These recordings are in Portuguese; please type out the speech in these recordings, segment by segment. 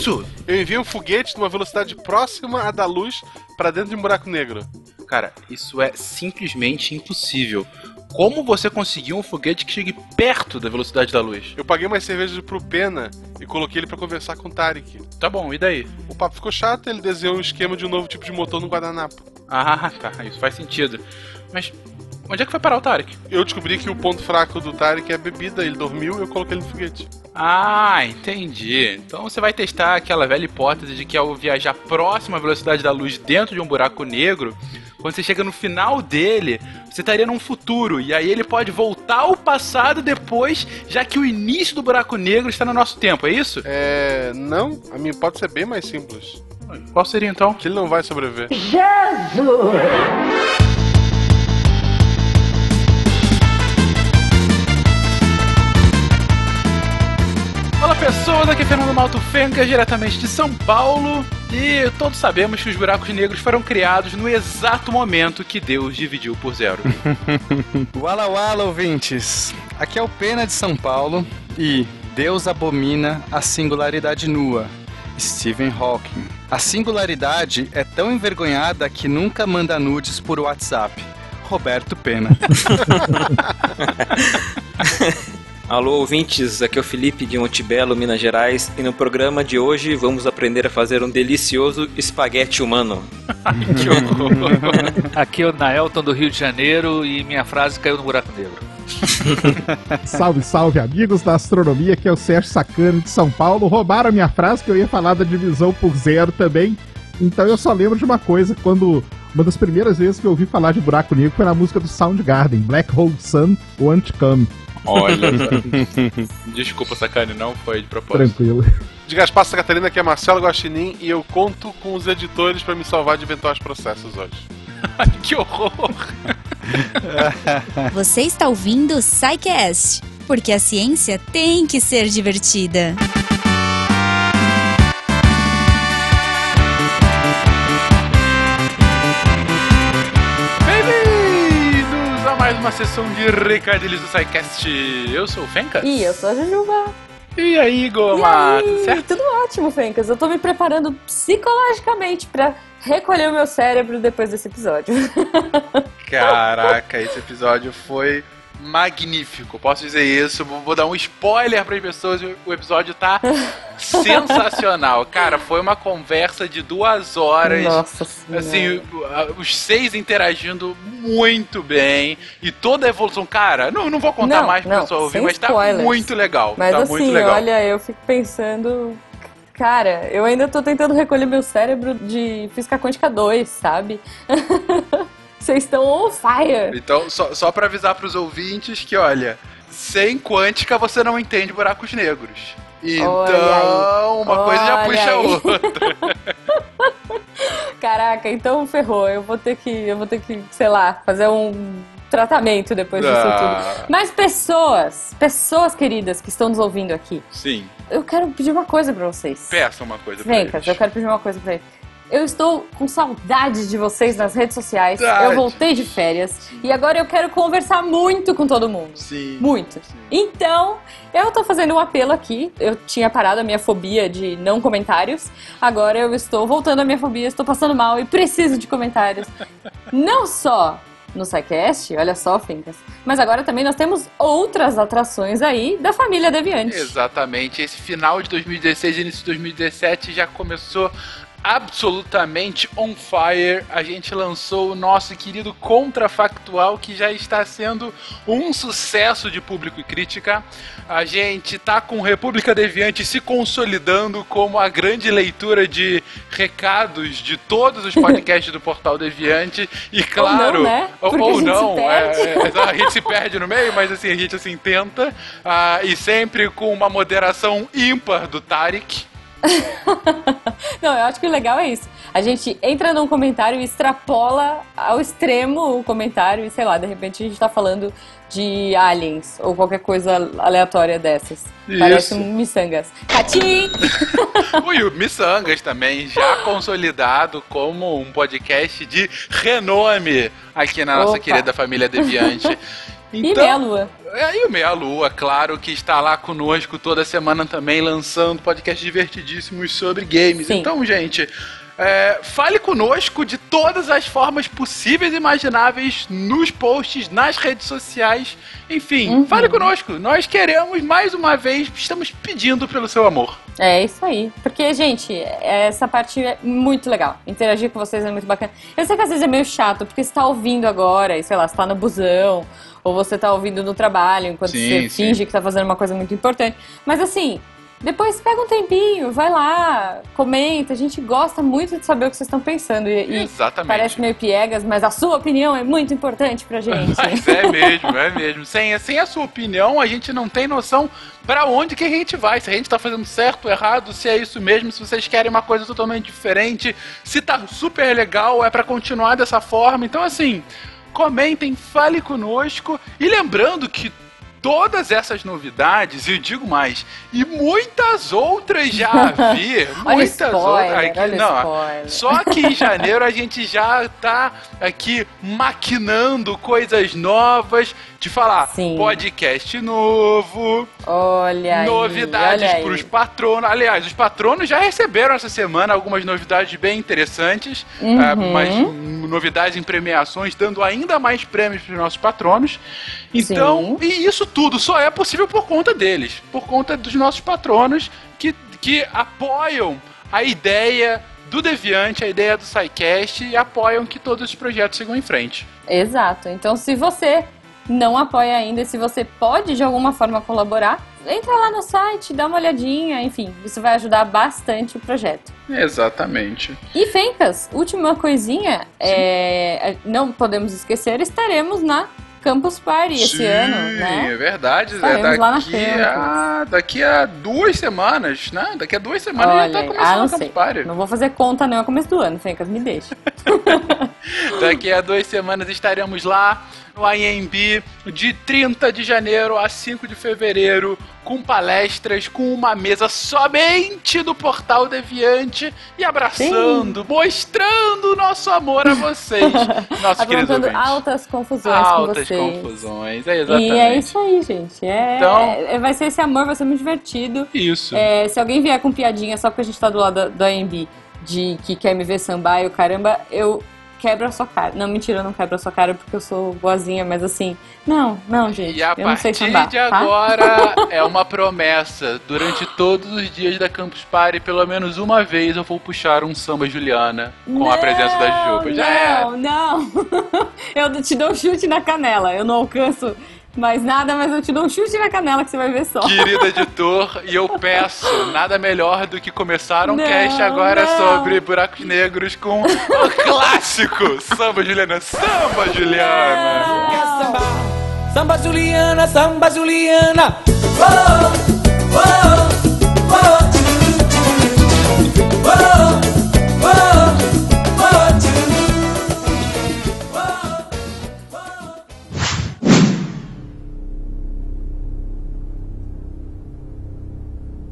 isso? Eu enviei um foguete numa velocidade próxima à da luz para dentro de um buraco negro. Cara, isso é simplesmente impossível. Como você conseguiu um foguete que chegue perto da velocidade da luz? Eu paguei mais cervejas pro Pena e coloquei ele para conversar com o Tarek. Tá bom, e daí? O papo ficou chato, ele desenhou um esquema de um novo tipo de motor no guardanapo. Ah, tá, isso faz sentido. Mas onde é que foi parar o Tarek? Eu descobri que o ponto fraco do Tarek é a bebida, ele dormiu e eu coloquei ele no foguete. Ah, entendi. Então você vai testar aquela velha hipótese de que ao viajar próximo à velocidade da luz dentro de um buraco negro, quando você chega no final dele, você estaria num futuro. E aí ele pode voltar ao passado depois, já que o início do buraco negro está no nosso tempo, é isso? É. Não, a minha hipótese é bem mais simples. Qual seria então? Que ele não vai sobreviver. Olá pessoas, aqui é Fernando Malto Fenca, diretamente de São Paulo. E todos sabemos que os buracos negros foram criados no exato momento que Deus dividiu por zero. Wala Wala, ouvintes! Aqui é o Pena de São Paulo e Deus abomina a singularidade nua. Stephen Hawking. A singularidade é tão envergonhada que nunca manda nudes por WhatsApp. Roberto Pena. Alô, ouvintes, aqui é o Felipe de Montebello, Minas Gerais, e no programa de hoje vamos aprender a fazer um delicioso espaguete humano. Aqui é o Naelton do Rio de Janeiro e minha frase caiu no buraco negro. Salve, salve, amigos da astronomia, que é o Sérgio Sacani de São Paulo. Roubaram a minha frase que eu ia falar da divisão por zero também. Então eu só lembro de uma coisa, quando uma das primeiras vezes que eu ouvi falar de buraco negro foi na música do Soundgarden, Black Hole Sun, Want Come. Olha, desculpa, Sacane, não foi de propósito. Tranquilo. De Gaspar Santa Catarina, aqui é Marcelo Guaxinim e eu conto com os editores para me salvar de eventuais processos hoje. que horror! Você está ouvindo o Psycast, porque a ciência tem que ser divertida. Uma sessão de recadilhos do SciCast. Eu sou o Fenka. E eu sou a Jujuba. E aí, E Goma? aí? Tudo certo? Tudo ótimo, Fencas. Eu tô me preparando psicologicamente pra recolher o meu cérebro depois desse episódio. Caraca, esse episódio foi magnífico. Posso dizer isso? Vou dar um spoiler para as pessoas. O episódio tá sensacional. Cara, foi uma conversa de duas horas. Nossa senhora. Assim, os seis interagindo muito bem. E toda a evolução. Cara, não, não vou contar Não, mais pra não, pessoa ouvir, mas tá spoilers. muito legal. Mas tá assim, muito legal. olha, eu fico pensando. Cara, eu ainda tô tentando recolher meu cérebro de Física Quântica 2, sabe? Vocês estão on fire. Então, só, só para avisar pros ouvintes que, olha, sem quântica você não entende buracos negros. Então, Olha uma coisa já puxa a outra. Caraca, então ferrou. Eu vou ter que, eu vou ter que, sei lá, fazer um tratamento depois disso Ah. tudo. Mas pessoas, pessoas queridas que estão nos ouvindo aqui, Sim, eu quero pedir uma coisa pra vocês. peça uma coisa pra Vem, eles. eu quero pedir uma coisa pra eles. Eu estou com saudade de vocês nas redes sociais. Saudade. Eu voltei de férias. E agora eu quero conversar muito com todo mundo. Sim. Muito. Então, eu tô fazendo um apelo aqui. Eu tinha parado a minha fobia de não comentários. Agora eu estou voltando à minha fobia, estou passando mal e preciso de comentários. não só no SciCast, olha só, Fincas. Mas agora também nós temos outras atrações aí da família Deviante. Exatamente. Esse final de 2016 e início de 2017 já começou absolutamente on fire. A gente lançou o nosso querido Contrafactual, que já está sendo um sucesso de público e crítica. A gente tá com República Deviante se consolidando como a grande leitura de recados de todos os podcasts do Portal Deviante. E claro, não, né? ou, ou a não, é, perde. é, a gente se perde no meio, mas assim, a gente assim tenta. ah, e sempre com uma moderação ímpar do Tarek. Não, eu acho que o legal é isso. A gente entra num comentário e extrapola ao extremo o comentário e, sei lá, de repente a gente tá falando de aliens ou qualquer coisa aleatória dessas. Isso. Parece um miçangas. Catim! Ui, o Missangas também, já consolidado como um podcast de renome aqui na nossa Opa. querida família Deviante. E meia lua. E o Meia Lua, claro, que está lá conosco toda semana também, lançando podcasts divertidíssimos sobre games. Sim. Então, gente, é, fale conosco de todas as formas possíveis e imagináveis nos posts, nas redes sociais. Enfim, Uhum. fale conosco. Nós queremos, mais uma vez, estamos pedindo pelo seu amor. É isso aí. Porque, gente, essa parte é muito legal. Interagir com vocês é muito bacana. Eu sei que às vezes é meio chato, porque você tá ouvindo agora, e sei lá, você tá no busão, ou você tá ouvindo no trabalho, enquanto Sim, você sim. finge que tá fazendo uma coisa muito importante. Mas assim, depois pega um tempinho, vai lá, comenta. A gente gosta muito de saber o que vocês estão pensando. E, Exatamente. parece meio piegas, mas a sua opinião é muito importante pra gente. Mas é mesmo, é mesmo. Sem, sem a sua opinião, a gente não tem noção pra onde que a gente vai. Se a gente tá fazendo certo ou errado, se é isso mesmo, se vocês querem uma coisa totalmente diferente, se tá super legal, é pra continuar dessa forma. Então, assim, comentem, fale conosco. E lembrando que todas essas novidades, e eu digo mais, e muitas outras já o muitas spoiler, outras. aqui- não, spoiler. só que em janeiro a gente já tá aqui maquinando coisas novas, de falar Sim. podcast novo, Olha aí, novidades aí. pros patronos. Aliás, os patronos já receberam essa semana algumas novidades bem interessantes, Uhum. ah, mas hum, novidades em premiações, dando ainda mais prêmios pros nossos patronos. Então, e isso tudo só é possível por conta deles, por conta dos nossos patronos que, que apoiam a ideia do Deviante, a ideia do SciCast e apoiam que todos os projetos sigam em frente. Exato. Então, se você não apoia ainda, se você pode de alguma forma colaborar, entra lá no site, dá uma olhadinha, enfim, isso vai ajudar bastante o projeto. Exatamente. E Fencas, última coisinha, é, não podemos esquecer, estaremos na Campus Party esse Sim, ano, né? É verdade. Estaremos lá na Daqui Campus. a, daqui a duas semanas, né? Daqui a duas semanas Olha, já tá começando ah, não a Campus sei. Party. Não vou fazer conta não, é começo do ano, Fencas, me deixa. Daqui a duas semanas estaremos lá no IMB de 30 de janeiro a 5 de fevereiro, com palestras, com uma mesa somente do Portal Deviante e abraçando, mostrando o nosso amor a vocês, nossos queridos altas confusões com Altas vocês. confusões, é exatamente. E é isso aí, gente. É, Então- é- vai ser esse amor, vai ser muito divertido. Isso. É, se alguém vier com piadinha só porque a gente tá do lado do AMB de que quer me ver sambar e o caramba, eu quebro a sua cara. Não, mentira, eu não quebro a sua cara porque eu sou boazinha, mas assim, não, não, gente. E a eu não sei partir sambar, de tá? agora é uma promessa. Durante todos os dias da Campus Party, pelo menos uma vez eu vou puxar um samba Juliana com a presença da Juba. Já é. Não, não. eu te dou um chute na canela. Eu não alcanço mais nada, mas eu te dou um chute na canela que você vai ver só. Querido editor, e eu peço nada melhor do que começar um Não, cast agora não. sobre buracos negros com o clássico Samba Juliana. Samba Juliana! Samba, samba Juliana, samba Juliana.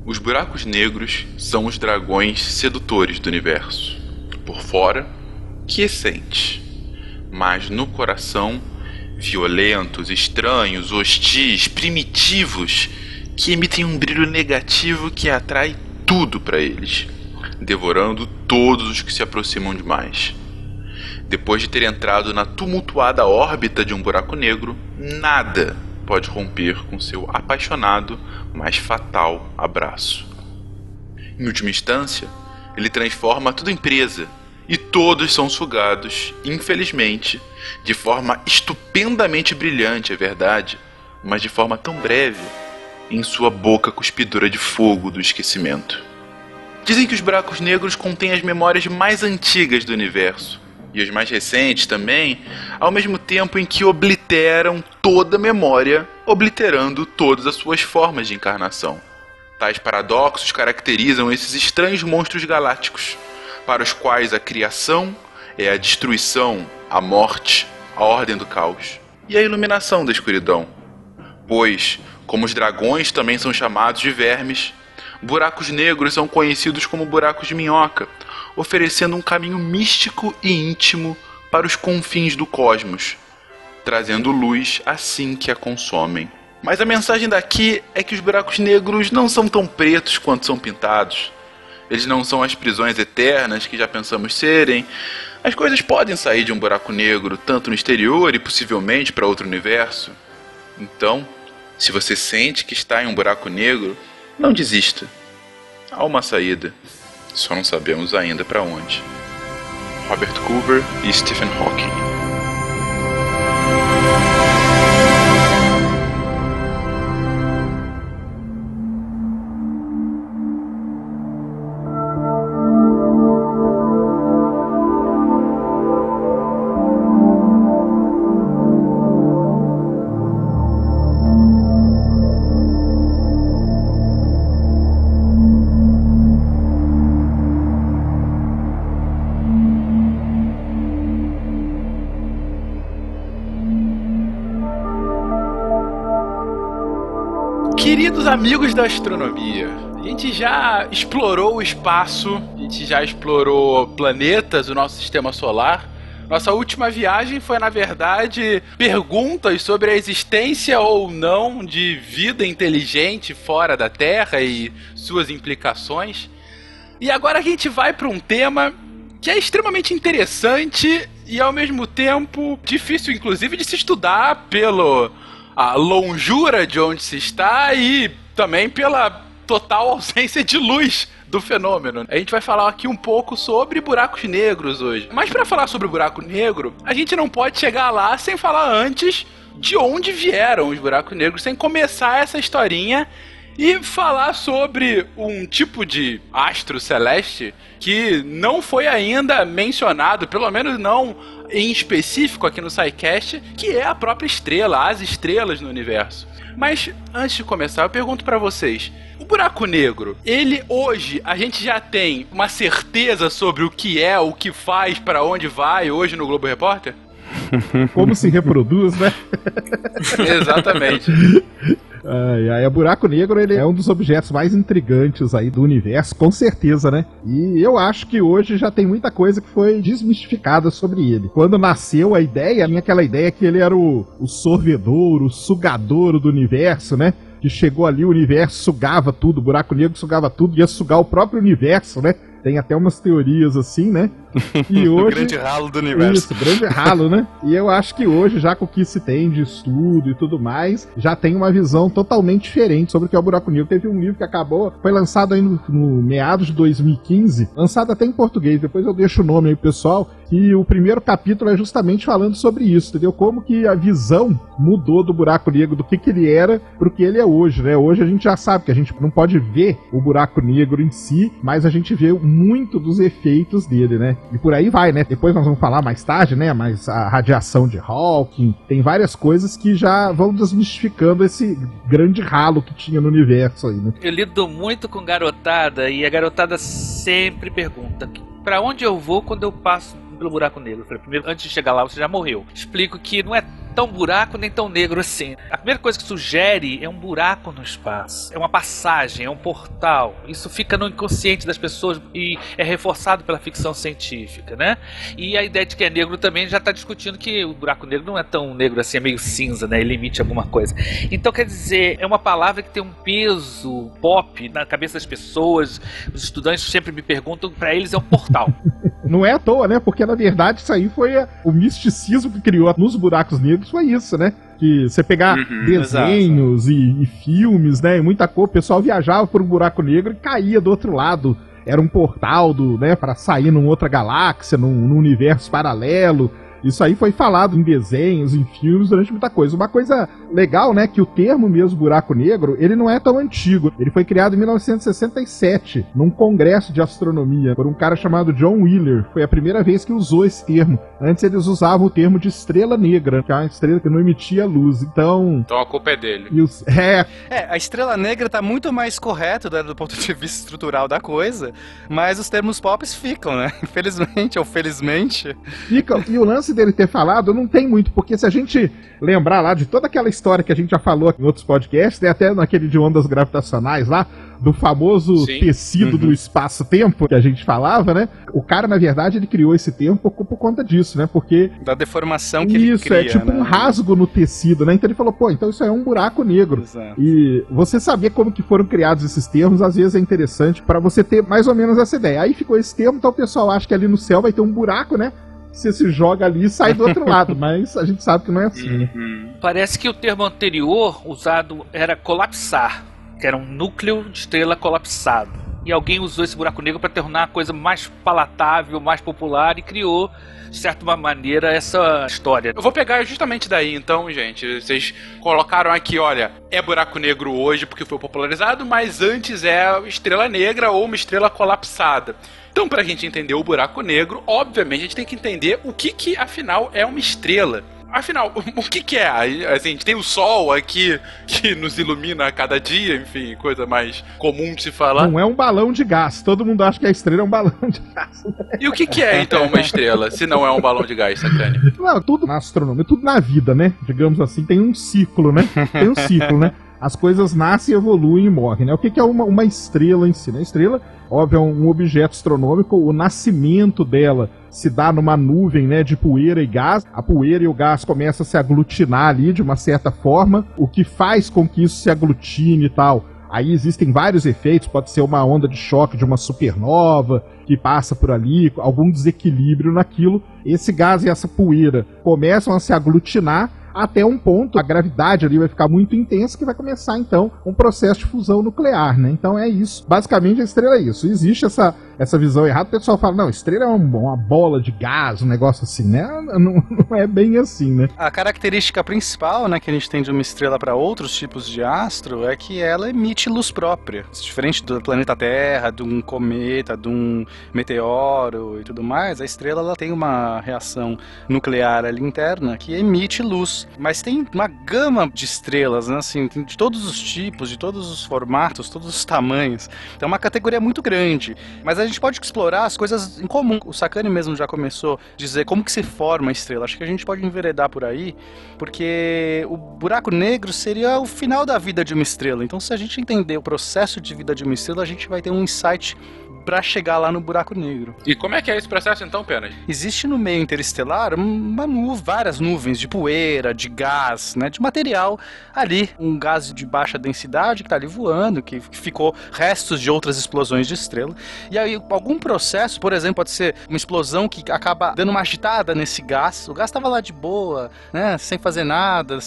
Os buracos negros são os dragões sedutores do universo. Por fora, quiescentes, mas no coração, violentos, estranhos, hostis, primitivos, que emitem um brilho negativo que atrai tudo para eles, devorando todos os que se aproximam demais. Depois de ter entrado na tumultuada órbita de um buraco negro, nada pode romper com seu apaixonado, mas fatal abraço. Em última instância, ele transforma tudo em presa e todos são sugados, infelizmente, de forma estupendamente brilhante, é verdade, mas de forma tão breve, em sua boca cuspidora de fogo do esquecimento. Dizem que os buracos negros contêm as memórias mais antigas do universo, e mais recentes também, ao mesmo tempo em que obliteram toda memória, obliterando todas as suas formas de encarnação. Tais paradoxos caracterizam esses estranhos monstros galácticos, para os quais a criação é a destruição, a morte, a ordem do caos e a iluminação da escuridão. Pois, como os dragões também são chamados de vermes, buracos negros são conhecidos como buracos de minhoca, oferecendo um caminho místico e íntimo para os confins do cosmos, trazendo luz assim que a consomem. Mas a mensagem daqui é que os buracos negros não são tão pretos quanto são pintados. Eles não são as prisões eternas que já pensamos serem. As coisas podem sair de um buraco negro tanto no exterior e possivelmente para outro universo. Então, se você sente que está em um buraco negro, não desista. Há uma saída. Só não sabemos ainda para onde. Robert Coover e Stephen Hawking. Amigos da astronomia, a gente já explorou o espaço, a gente já explorou planetas do nosso sistema solar. Nossa última viagem foi, na verdade, perguntas sobre a existência ou não de vida inteligente fora da Terra e suas implicações. E agora a gente vai para um tema que é extremamente interessante e ao mesmo tempo difícil, inclusive, de se estudar pelo a longura de onde se está e também pela total ausência de luz do fenômeno. A gente vai falar aqui um pouco sobre buracos negros hoje. Mas para falar sobre buraco negro, a gente não pode chegar lá sem falar antes de onde vieram os buracos negros, sem começar essa historinha e falar sobre um tipo de astro celeste que não foi ainda mencionado, pelo menos não em específico aqui no SciCast, que é a própria estrela, as estrelas no universo. Mas antes de começar, eu pergunto para vocês: o buraco negro, ele hoje a gente já tem uma certeza sobre o que é, o que faz, para onde vai hoje no Globo Repórter? Como se reproduz, né? Exatamente. Ai, ai, o buraco negro ele é um dos objetos mais intrigantes aí do universo, com certeza, né? E eu acho que hoje já tem muita coisa que foi desmistificada sobre ele. Quando nasceu a ideia, tinha aquela ideia que ele era o, o sorvedor, o sugador do universo, né? Que chegou ali, o universo sugava tudo, o buraco negro sugava tudo, ia sugar o próprio universo, né? Tem até umas teorias assim, né? E hoje. o grande ralo do universo. Isso, grande ralo, né? E eu acho que hoje, já com o que se tem de estudo e tudo mais, já tem uma visão totalmente diferente sobre o que é o buraco negro. Teve um livro que acabou, foi lançado aí no, no meados de 2015, lançado até em português, depois eu deixo o nome aí, pessoal. E o primeiro capítulo é justamente falando sobre isso, entendeu? Como que a visão mudou do buraco negro, do que, que ele era pro que ele é hoje, né? Hoje a gente já sabe que a gente não pode ver o buraco negro em si, mas a gente vê muito dos efeitos dele, né? E por aí vai, né? Depois nós vamos falar mais tarde, né? Mas a radiação de Hawking, tem várias coisas que já vão desmistificando esse grande ralo que tinha no universo aí, né? Eu lido muito com garotada e a garotada sempre pergunta: para onde eu vou quando eu passo pelo buraco negro. primeiro, antes de chegar lá, você já morreu. Explico que não é tão buraco nem tão negro assim. A primeira coisa que sugere é um buraco no espaço. É uma passagem, é um portal. Isso fica no inconsciente das pessoas e é reforçado pela ficção científica, né? E a ideia de que é negro também já está discutindo que o buraco negro não é tão negro assim, é meio cinza, né? Ele emite alguma coisa. Então, quer dizer, é uma palavra que tem um peso pop na cabeça das pessoas. Os estudantes sempre me perguntam, para eles é um portal. não é à toa, né? Porque na verdade isso aí foi o misticismo que criou nos buracos negros foi isso, né? Que você pegar uhum, desenhos e, e, filmes, né? E muita coisa, o pessoal viajava por um buraco negro e caía do outro lado. Era um portal do, né, para sair numa outra galáxia, num, num universo paralelo. Isso aí foi falado em desenhos, em filmes, durante muita coisa. Uma coisa legal, né, que o termo mesmo buraco negro, ele não é tão antigo. Ele foi criado em 1967, num congresso de astronomia, por um cara chamado John Wheeler. Foi a primeira vez que usou esse termo. Antes eles usavam o termo de estrela negra, que é uma estrela que não emitia luz. Então. Então a culpa é dele. Os... É. é, a estrela negra tá muito mais correto né, do ponto de vista estrutural da coisa, mas os termos pop ficam, né? Infelizmente ou felizmente. Ficam. E o lance dele ter falado não tem muito, porque se a gente lembrar lá de toda aquela história que a gente já falou em outros podcasts, né, até naquele de ondas gravitacionais lá, do famoso Sim. tecido uhum. do espaço-tempo que a gente falava, né? O cara, na verdade, ele criou esse termo por, por, conta disso. né? Porque Da deformação que ele isso é tipo né? um rasgo no tecido, né? Então ele falou, pô, então isso aí é um buraco negro. Exato. E você saber como que foram criados esses termos, às vezes é interessante pra você ter mais ou menos essa ideia. Aí ficou esse termo, então o pessoal acha que ali no céu vai ter um buraco, né? Você se joga ali e sai do outro lado, mas a gente sabe que não é assim, né? Parece que o termo anterior usado era colapsar, que era um núcleo de estrela colapsado. E alguém usou esse buraco negro para tornar a coisa mais palatável, mais popular e criou, de certa maneira, essa história. Eu vou pegar justamente daí, então, gente. Vocês colocaram aqui, olha, é buraco negro hoje porque foi popularizado, mas antes é estrela negra ou uma estrela colapsada. Então, pra gente entender o buraco negro, obviamente a gente tem que entender o que que afinal é uma estrela. Afinal, o que que é? Assim, a gente tem o sol aqui que nos ilumina a cada dia, enfim, coisa mais comum de se falar. Não é um balão de gás. Todo mundo acha que a estrela é um balão de gás. E o que que é então uma estrela, se não é um balão de gás, Sacane? Não, tudo na astronomia, tudo na vida, né? Digamos assim, tem um ciclo, né? Tem um ciclo, né? As coisas nascem, evoluem e morrem, né? O que que é uma, uma estrela em si? Né? Estrela, óbvio, é um objeto astronômico. O nascimento dela se dá numa nuvem, né, de poeira e gás. A poeira e o gás começam a se aglutinar ali de uma certa forma, o que faz com que isso se aglutine e tal. Aí existem vários efeitos, pode ser uma onda de choque de uma supernova que passa por ali, algum desequilíbrio naquilo. Esse gás e essa poeira começam a se aglutinar até um ponto, a gravidade ali vai ficar muito intensa que vai começar então um processo de fusão nuclear, né? Então é isso. Basicamente a estrela é isso. Existe essa, essa visão errada, o pessoal fala, não, estrela é um- uma bola de gás, um negócio assim, né? Não, não é bem assim, né? A característica principal, né, que a gente tem de uma estrela para outros tipos de astro é que ela emite luz própria, diferente do planeta Terra, de um cometa, de um meteoro e tudo mais. A estrela ela tem uma reação nuclear ali interna que emite luz, mas tem uma gama de estrelas, né, assim, de todos os tipos, de todos os formatos, todos os tamanhos. Então é uma categoria muito grande, mas a gente pode explorar as coisas em comum. O Sakane mesmo já começou a dizer como que se forma a estrela. Acho que a gente pode enveredar por aí, porque o buraco negro seria o final da vida de uma estrela. Então, se a gente entender o processo de vida de uma estrela, a gente vai ter um insight para chegar lá no buraco negro. E como é que é esse processo então, Penas? Existe no meio interestelar uma nu várias nuvens de poeira, de gás, né, de material ali, um gás de baixa densidade que está ali voando, que ficou restos de outras explosões de estrela. E aí algum processo, por exemplo, pode ser uma explosão que acaba dando uma agitada nesse gás. O gás estava lá de boa, né, sem fazer nada,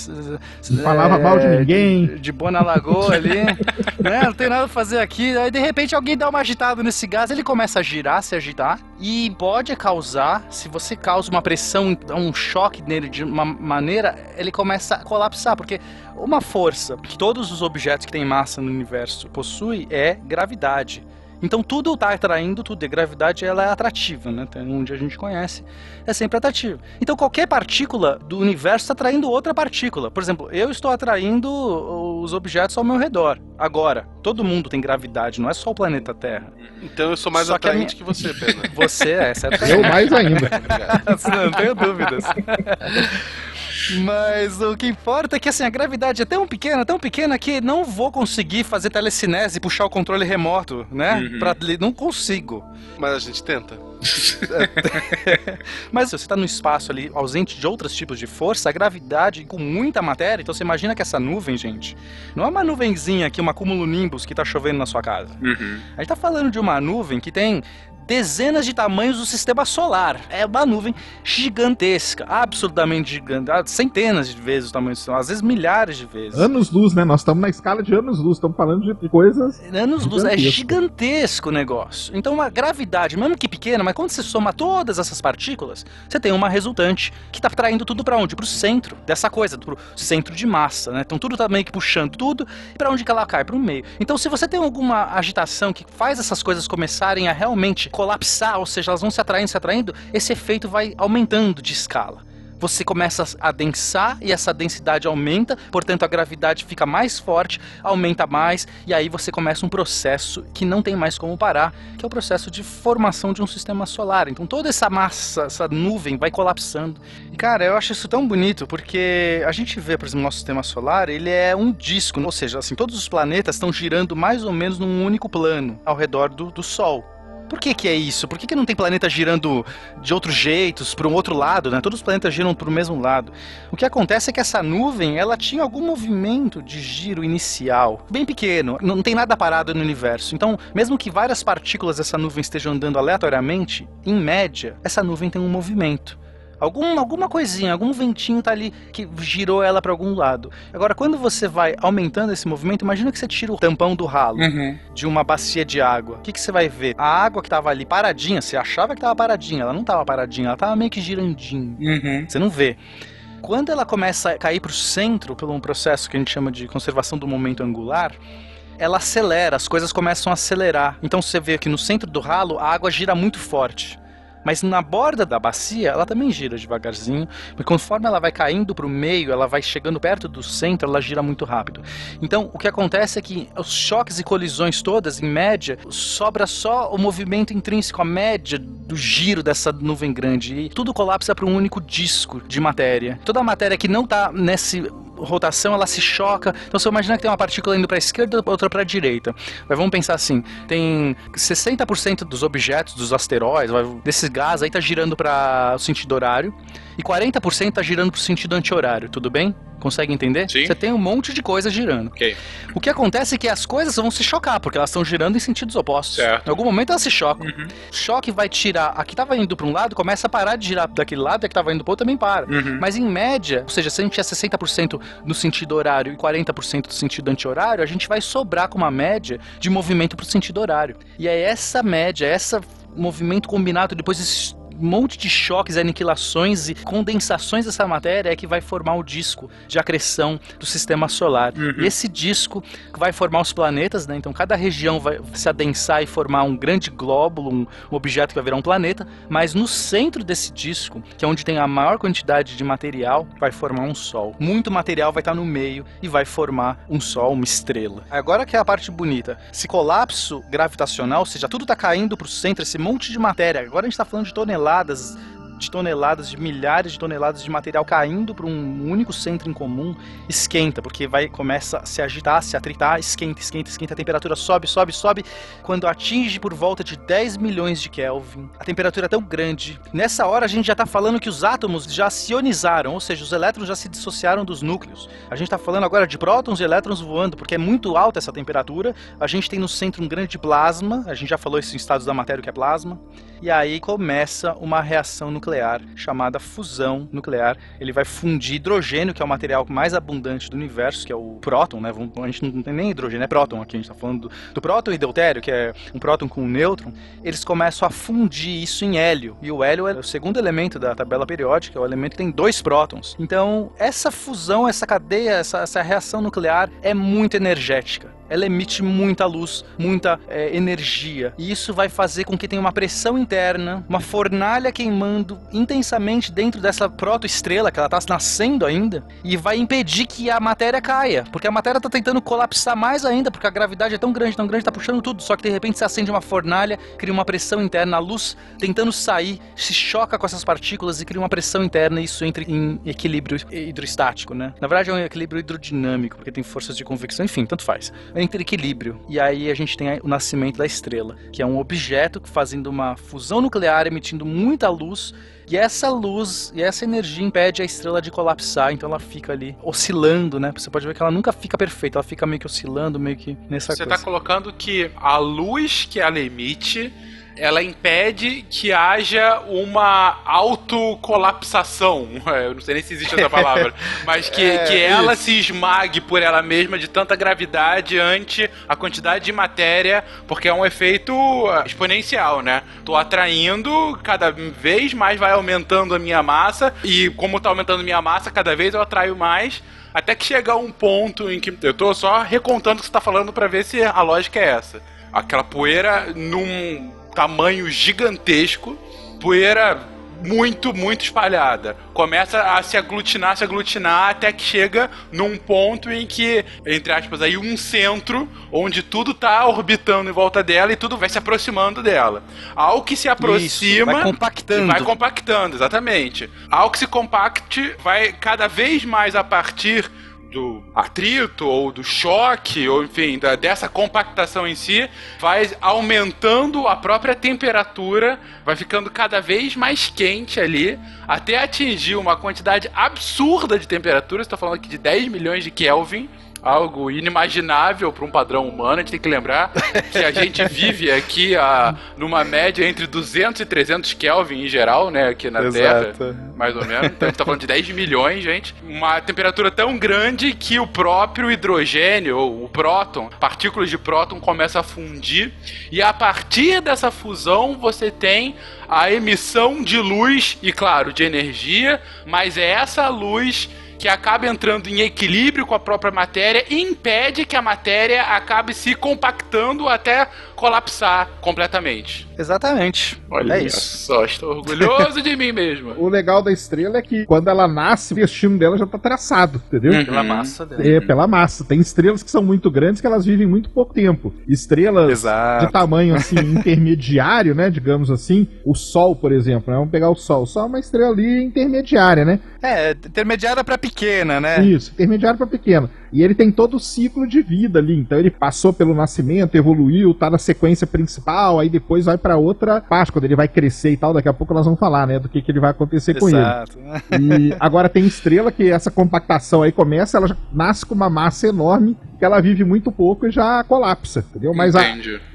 Não falava mal de ninguém. de, de boa na lagoa ali, né? Não tem nada pra fazer aqui. Aí de repente alguém dá uma agitada nesse gás, ele começa a girar, se agitar e pode causar, se você causa uma pressão, um choque nele de uma maneira, ele começa a colapsar, porque uma força que todos os objetos que têm massa no universo possuem é gravidade. Então tudo está atraindo tudo, e a gravidade ela é atrativa, né? Até onde a gente conhece, é sempre atrativa. Então qualquer partícula do universo está atraindo outra partícula. Por exemplo, eu estou atraindo os objetos ao meu redor. Agora, todo mundo tem gravidade, não é só o planeta Terra. Então eu sou mais Só que a atraente que você, Pena. Você é, certamente. Eu mais ainda. não tenho dúvidas. Mas o que importa é que assim, a gravidade é tão pequena, tão pequena que não vou conseguir fazer telecinese e puxar o controle remoto, né? Uhum. Pra, não consigo. Mas a gente tenta. Mas se você está no espaço ali, ausente de outros tipos de força, a gravidade com muita matéria, então você imagina que essa nuvem, gente, não é uma nuvenzinha aqui, uma cumulonimbus que tá chovendo na sua casa. Uhum. A gente tá falando de uma nuvem que tem dezenas de tamanhos do sistema solar. É uma nuvem gigantesca, absolutamente gigante, ah, centenas de vezes o tamanho do sistema, às vezes milhares de vezes. Anos-luz, né? Nós estamos na escala de anos-luz, estamos falando de coisas. Anos-luz, é Gigantesco. o negócio. Então, uma gravidade, mesmo que pequena, mas quando você soma todas essas partículas, você tem uma resultante que tá traindo tudo pra onde? Pro centro dessa coisa, pro centro de massa, né? Então, tudo tá meio que puxando tudo, e pra onde que ela cai? Pro meio. Então, se você tem alguma agitação que faz essas coisas começarem a realmente colapsar, ou seja, elas vão se atraindo, se atraindo, esse efeito vai aumentando de escala você começa a densar e essa densidade aumenta, portanto a gravidade fica mais forte, aumenta mais, e aí você começa um processo que não tem mais como parar, que é o processo de formação de um sistema solar. Então toda essa massa, essa nuvem vai colapsando. E cara, eu acho isso tão bonito porque a gente vê, por exemplo, nosso sistema solar, ele é um disco, ou seja, assim, todos os planetas estão girando mais ou menos num único plano ao redor do, do Sol. Por que que é isso? Por que que não tem planeta girando de outros jeitos, para um outro lado, né? Todos os planetas giram para o mesmo lado. O que acontece é que essa nuvem, ela tinha algum movimento de giro inicial, bem pequeno, não tem nada parado no universo. Então, mesmo que várias partículas dessa nuvem estejam andando aleatoriamente, em média, essa nuvem tem um movimento. Algum, alguma coisinha, algum ventinho tá ali que girou ela para algum lado. Agora, quando você vai aumentando esse movimento, imagina que você tira o tampão do ralo de uma bacia de água. O que, que você vai ver? A água que tava ali paradinha, você achava que tava paradinha, ela não tava paradinha, ela tava meio que girandinho. Você não vê. Quando ela começa a cair para o centro, por um processo que a gente chama de conservação do momento angular, ela acelera, as coisas começam a acelerar. Então você vê que no centro do ralo a água gira muito forte. Mas na borda da bacia, ela também gira devagarzinho, mas conforme ela vai caindo para o meio, ela vai chegando perto do centro, ela gira muito rápido. Então, o que acontece é que os choques e colisões todas, em média, sobra só o movimento intrínseco, a média do giro dessa nuvem grande, e tudo colapsa para um único disco de matéria. Toda a matéria que não está nesse rotação, ela se choca. Então você imagina que tem uma partícula indo para a esquerda, outra para a direita. Mas vamos pensar assim, tem 60% dos objetos, dos asteroides, desse gás aí tá girando para o sentido horário e 40% tá girando para o sentido anti-horário, tudo bem? Consegue entender? Sim. Você tem um monte de coisa girando. Ok. O que acontece é que as coisas vão se chocar, porque elas estão girando em sentidos opostos. Certo. Em algum momento elas se chocam. O choque vai tirar. A que estava indo para um lado começa a parar de girar daquele lado, e a que estava indo para outro também para. Mas em média, ou seja, se a gente tiver 60% no sentido horário e 40% do sentido anti-horário, a gente vai sobrar com uma média de movimento para o sentido horário. E é essa média, esse movimento combinado depois desse monte de choques, aniquilações e condensações dessa matéria é que vai formar o disco de acreção do sistema solar. E esse disco vai formar os planetas, né? Então cada região vai se adensar e formar um grande glóbulo, um, um objeto que vai virar um planeta, mas no centro desse disco, que é onde tem a maior quantidade de material, vai formar um sol. Muito material vai estar no meio e vai formar um sol, uma estrela. Agora que é a parte bonita. Esse colapso gravitacional, ou seja, tudo está caindo para o centro, esse monte de matéria. Agora a gente está falando de toneladas de toneladas, de milhares de toneladas de material caindo para um único centro em comum, esquenta, porque vai começa a se agitar, se atritar, esquenta, esquenta, esquenta, a temperatura sobe, sobe, sobe. Quando atinge por volta de 10 milhões de Kelvin, a temperatura é tão grande. Nessa hora a gente já está falando que os átomos já se ionizaram, ou seja, os elétrons já se dissociaram dos núcleos. A gente está falando agora de prótons e elétrons voando, porque é muito alta essa temperatura. A gente tem no centro um grande plasma, a gente já falou isso em estados da matéria, que é plasma. E aí começa uma reação nuclear chamada fusão nuclear. Ele vai fundir hidrogênio, que é o material mais abundante do universo, que é o próton, né? A gente não tem nem hidrogênio, é próton aqui. A gente está falando do, do próton e deutério, que é um próton com um nêutron. Eles começam a fundir isso em hélio. E o hélio é o segundo elemento da tabela periódica, é o elemento que tem dois prótons. Então, essa fusão, essa cadeia, essa, essa reação nuclear é muito energética ela emite muita luz, muita é, energia. E isso vai fazer com que tenha uma pressão interna, uma fornalha queimando intensamente dentro dessa protoestrela que ela está nascendo ainda, e vai impedir que a matéria caia, porque a matéria está tentando colapsar mais ainda, porque a gravidade é tão grande, tão grande, está puxando tudo. Só que de repente se acende uma fornalha, cria uma pressão interna, a luz tentando sair, se choca com essas partículas e cria uma pressão interna, e isso entra em equilíbrio hidrostático, né? Na verdade é um equilíbrio hidrodinâmico, porque tem forças de convecção, enfim, tanto faz entra equilíbrio. E aí a gente tem o nascimento da estrela, que é um objeto fazendo uma fusão nuclear, emitindo muita luz, e essa luz e essa energia impede a estrela de colapsar, então ela fica ali oscilando, né? Você pode ver que ela nunca fica perfeita, ela fica meio que oscilando, meio que nessa Você coisa. está colocando que a luz que ela emite, ela impede que haja uma autocolapsação. É, Eu não sei nem se existe essa palavra. mas que, É, que ela isso. se esmague por ela mesma de tanta gravidade ante a quantidade de matéria, porque é um efeito ah, exponencial, né? Tô atraindo, cada vez mais vai aumentando a minha massa, e como tá aumentando a minha massa, cada vez eu atraio mais. Até que chegar um ponto em que. Eu tô só recontando o que você tá falando pra ver se a lógica é essa. Aquela poeira num tamanho gigantesco, poeira muito, muito espalhada. Começa a se aglutinar, se aglutinar, até que chega num ponto em que, entre aspas, aí um centro, onde tudo tá orbitando em volta dela e tudo vai se aproximando dela. Ao que se aproxima. vai compactando. e Vai compactando, exatamente. Ao que se compacte, vai cada vez mais a partir do atrito ou do choque, ou enfim, da, dessa compactação em si, vai aumentando a própria temperatura, vai ficando cada vez mais quente ali, até atingir uma quantidade absurda de temperatura. Estou falando aqui de 10 milhões de Kelvin algo inimaginável para um padrão humano. A gente tem que lembrar que a gente vive aqui a, numa média entre 200 e 300 Kelvin em geral, né, aqui na Exato. Terra, mais ou menos. Então a gente tá falando de 10 milhões, gente. Uma temperatura tão grande que o próprio hidrogênio, ou o próton, partículas de próton começam a fundir e a partir dessa fusão você tem a emissão de luz e claro, de energia, mas é essa luz que acaba entrando em equilíbrio com a própria matéria e impede que a matéria acabe se compactando até colapsar completamente. Exatamente. Olha é isso. só, estou orgulhoso de mim mesmo. O legal da estrela é que quando ela nasce, o destino dela já tá traçado, entendeu? Uhum. Pela massa dela. É, pela massa. Tem estrelas que são muito grandes que elas vivem muito pouco tempo. Estrelas Exato. de tamanho assim intermediário, né, digamos assim, o Sol, por exemplo, né? Vamos pegar o Sol. O Sol é uma estrela ali intermediária, né? É, intermediária pra pequena, né? Isso, intermediário para pequeno. E ele tem todo o ciclo de vida ali. Então ele passou pelo nascimento, evoluiu, tá na sequência principal, aí depois vai para outra parte, quando ele vai crescer e tal. Daqui a pouco nós vamos falar, né, do que, que ele vai acontecer com ele. Exato. E agora tem estrela que essa compactação aí começa, ela já nasce com uma massa enorme, que ela vive muito pouco e já colapsa, entendeu? Mas a,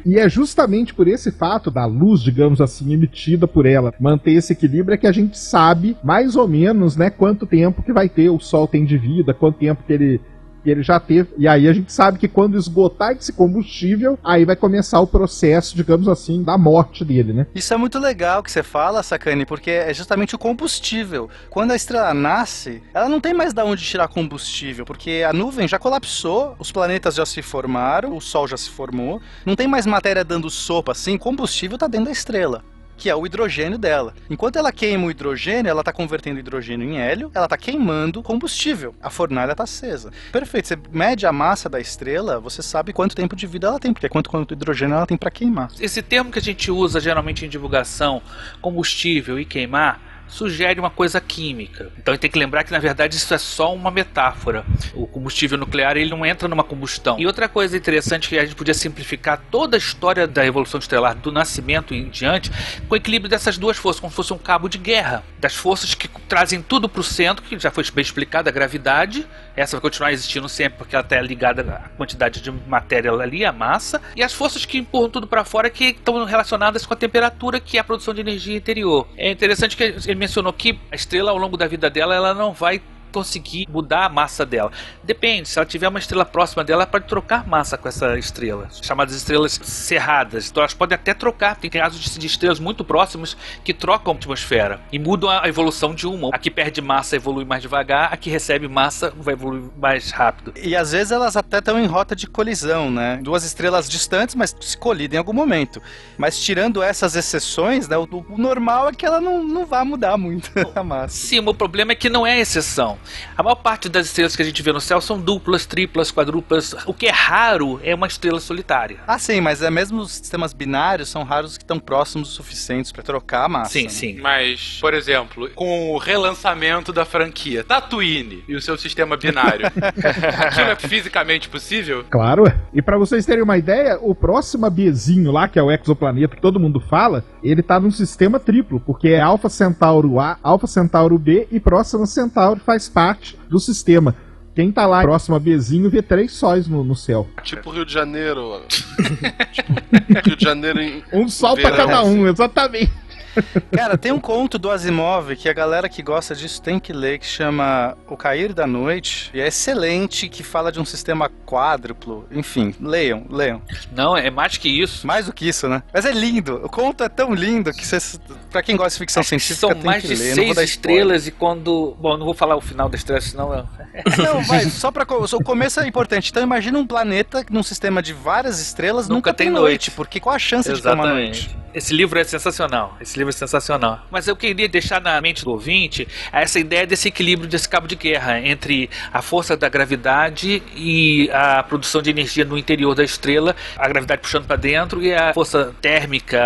e é justamente por esse fato da luz, digamos assim, emitida por ela, manter esse equilíbrio, é que a gente sabe mais ou menos, né, quanto tempo que vai ter, o Sol tem de vida, quanto tempo que ele, que ele já teve. E aí a gente sabe que quando esgotar esse combustível, aí vai começar o processo, digamos assim, da morte dele, né? Isso é muito legal que você fala, Sakane, porque é justamente o combustível. Quando a estrela nasce, ela não tem mais da onde tirar combustível, porque a nuvem já colapsou, os planetas já se formaram, o Sol já se formou, não tem mais matéria dando sopa assim, combustível tá dentro da estrela. Que é o hidrogênio dela. Enquanto ela queima o hidrogênio, ela tá convertendo hidrogênio em hélio, ela tá queimando combustível. A fornalha tá acesa. Perfeito. Você mede a massa da estrela, você sabe quanto tempo de vida ela tem, porque é quanto, quanto hidrogênio ela tem para queimar. Esse termo que a gente usa geralmente em divulgação, combustível e queimar, sugere uma coisa química. Então tem que lembrar que na verdade isso é só uma metáfora. O combustível nuclear ele não entra numa combustão. E outra coisa interessante que a gente podia simplificar toda a história da evolução estelar do nascimento em diante com o equilíbrio dessas duas forças, como se fosse um cabo de guerra, das forças que trazem tudo para o centro, que já foi bem explicado, a gravidade, essa vai continuar existindo sempre porque ela está ligada à quantidade de matéria ali, a massa, e as forças que empurram tudo para fora que estão relacionadas com a temperatura, que é a produção de energia interior. É interessante que ele mencionou que a estrela ao longo da vida dela ela não vai conseguir mudar a massa dela. Depende, se ela tiver uma estrela próxima dela, ela pode trocar massa com essa estrela, chamadas estrelas cerradas. Então elas podem até trocar. Tem casos de, estrelas muito próximas que trocam a atmosfera e mudam a evolução de uma. A que perde massa evolui mais devagar, a que recebe massa vai evoluir mais rápido. E às vezes elas até estão em rota de colisão, né? Duas estrelas distantes, mas se colidem em algum momento. Mas tirando essas exceções, né, o, o normal é que ela não, não vá mudar muito a massa. Sim, o problema é que não é exceção. A maior parte das estrelas que a gente vê no céu são duplas, triplas, quadruplas. O que é raro é uma estrela solitária. Ah, sim, mas é mesmo os sistemas binários são raros os que estão próximos o suficientes para trocar a massa. Sim, né? sim. Mas, por exemplo, com o relançamento da franquia Tatooine e o seu sistema binário, aquilo é fisicamente possível? Claro. é. E pra vocês terem uma ideia, o próximo Bzinho lá, que é o exoplaneta que todo mundo fala, ele tá num sistema triplo, porque é Alpha Centauro A, Alpha Centauro B e Próxima Centauro faz parte do sistema. Quem tá lá próximo a Bzinho vê três sóis no, no céu. Tipo Rio de Janeiro. tipo, Rio de Janeiro em. Um sol pra verão, cada um, assim. exatamente. Cara, tem um conto do Asimov que a galera que gosta disso tem que ler, que chama O Cair da Noite. E é excelente, que fala de um sistema quádruplo. Enfim, leiam, leiam. Não, é mais que isso. Mais do que isso, né? Mas é lindo. O conto é tão lindo que vocês, pra quem gosta de ficção científica, São tem mais que de ler. Seis estrelas e quando. Bom, não vou falar o final da estrela, senão. eu- Não, mas só pra. O começo é importante. Então imagina um planeta num sistema de várias estrelas nunca, Nunca tem noite, noite. porque qual a chance de ter uma noite? Esse livro é sensacional. Esse livro é sensacional. Mas eu queria deixar na mente do ouvinte essa ideia desse equilíbrio, desse cabo de guerra entre a força da gravidade e a produção de energia no interior da estrela, a gravidade puxando para dentro e a força térmica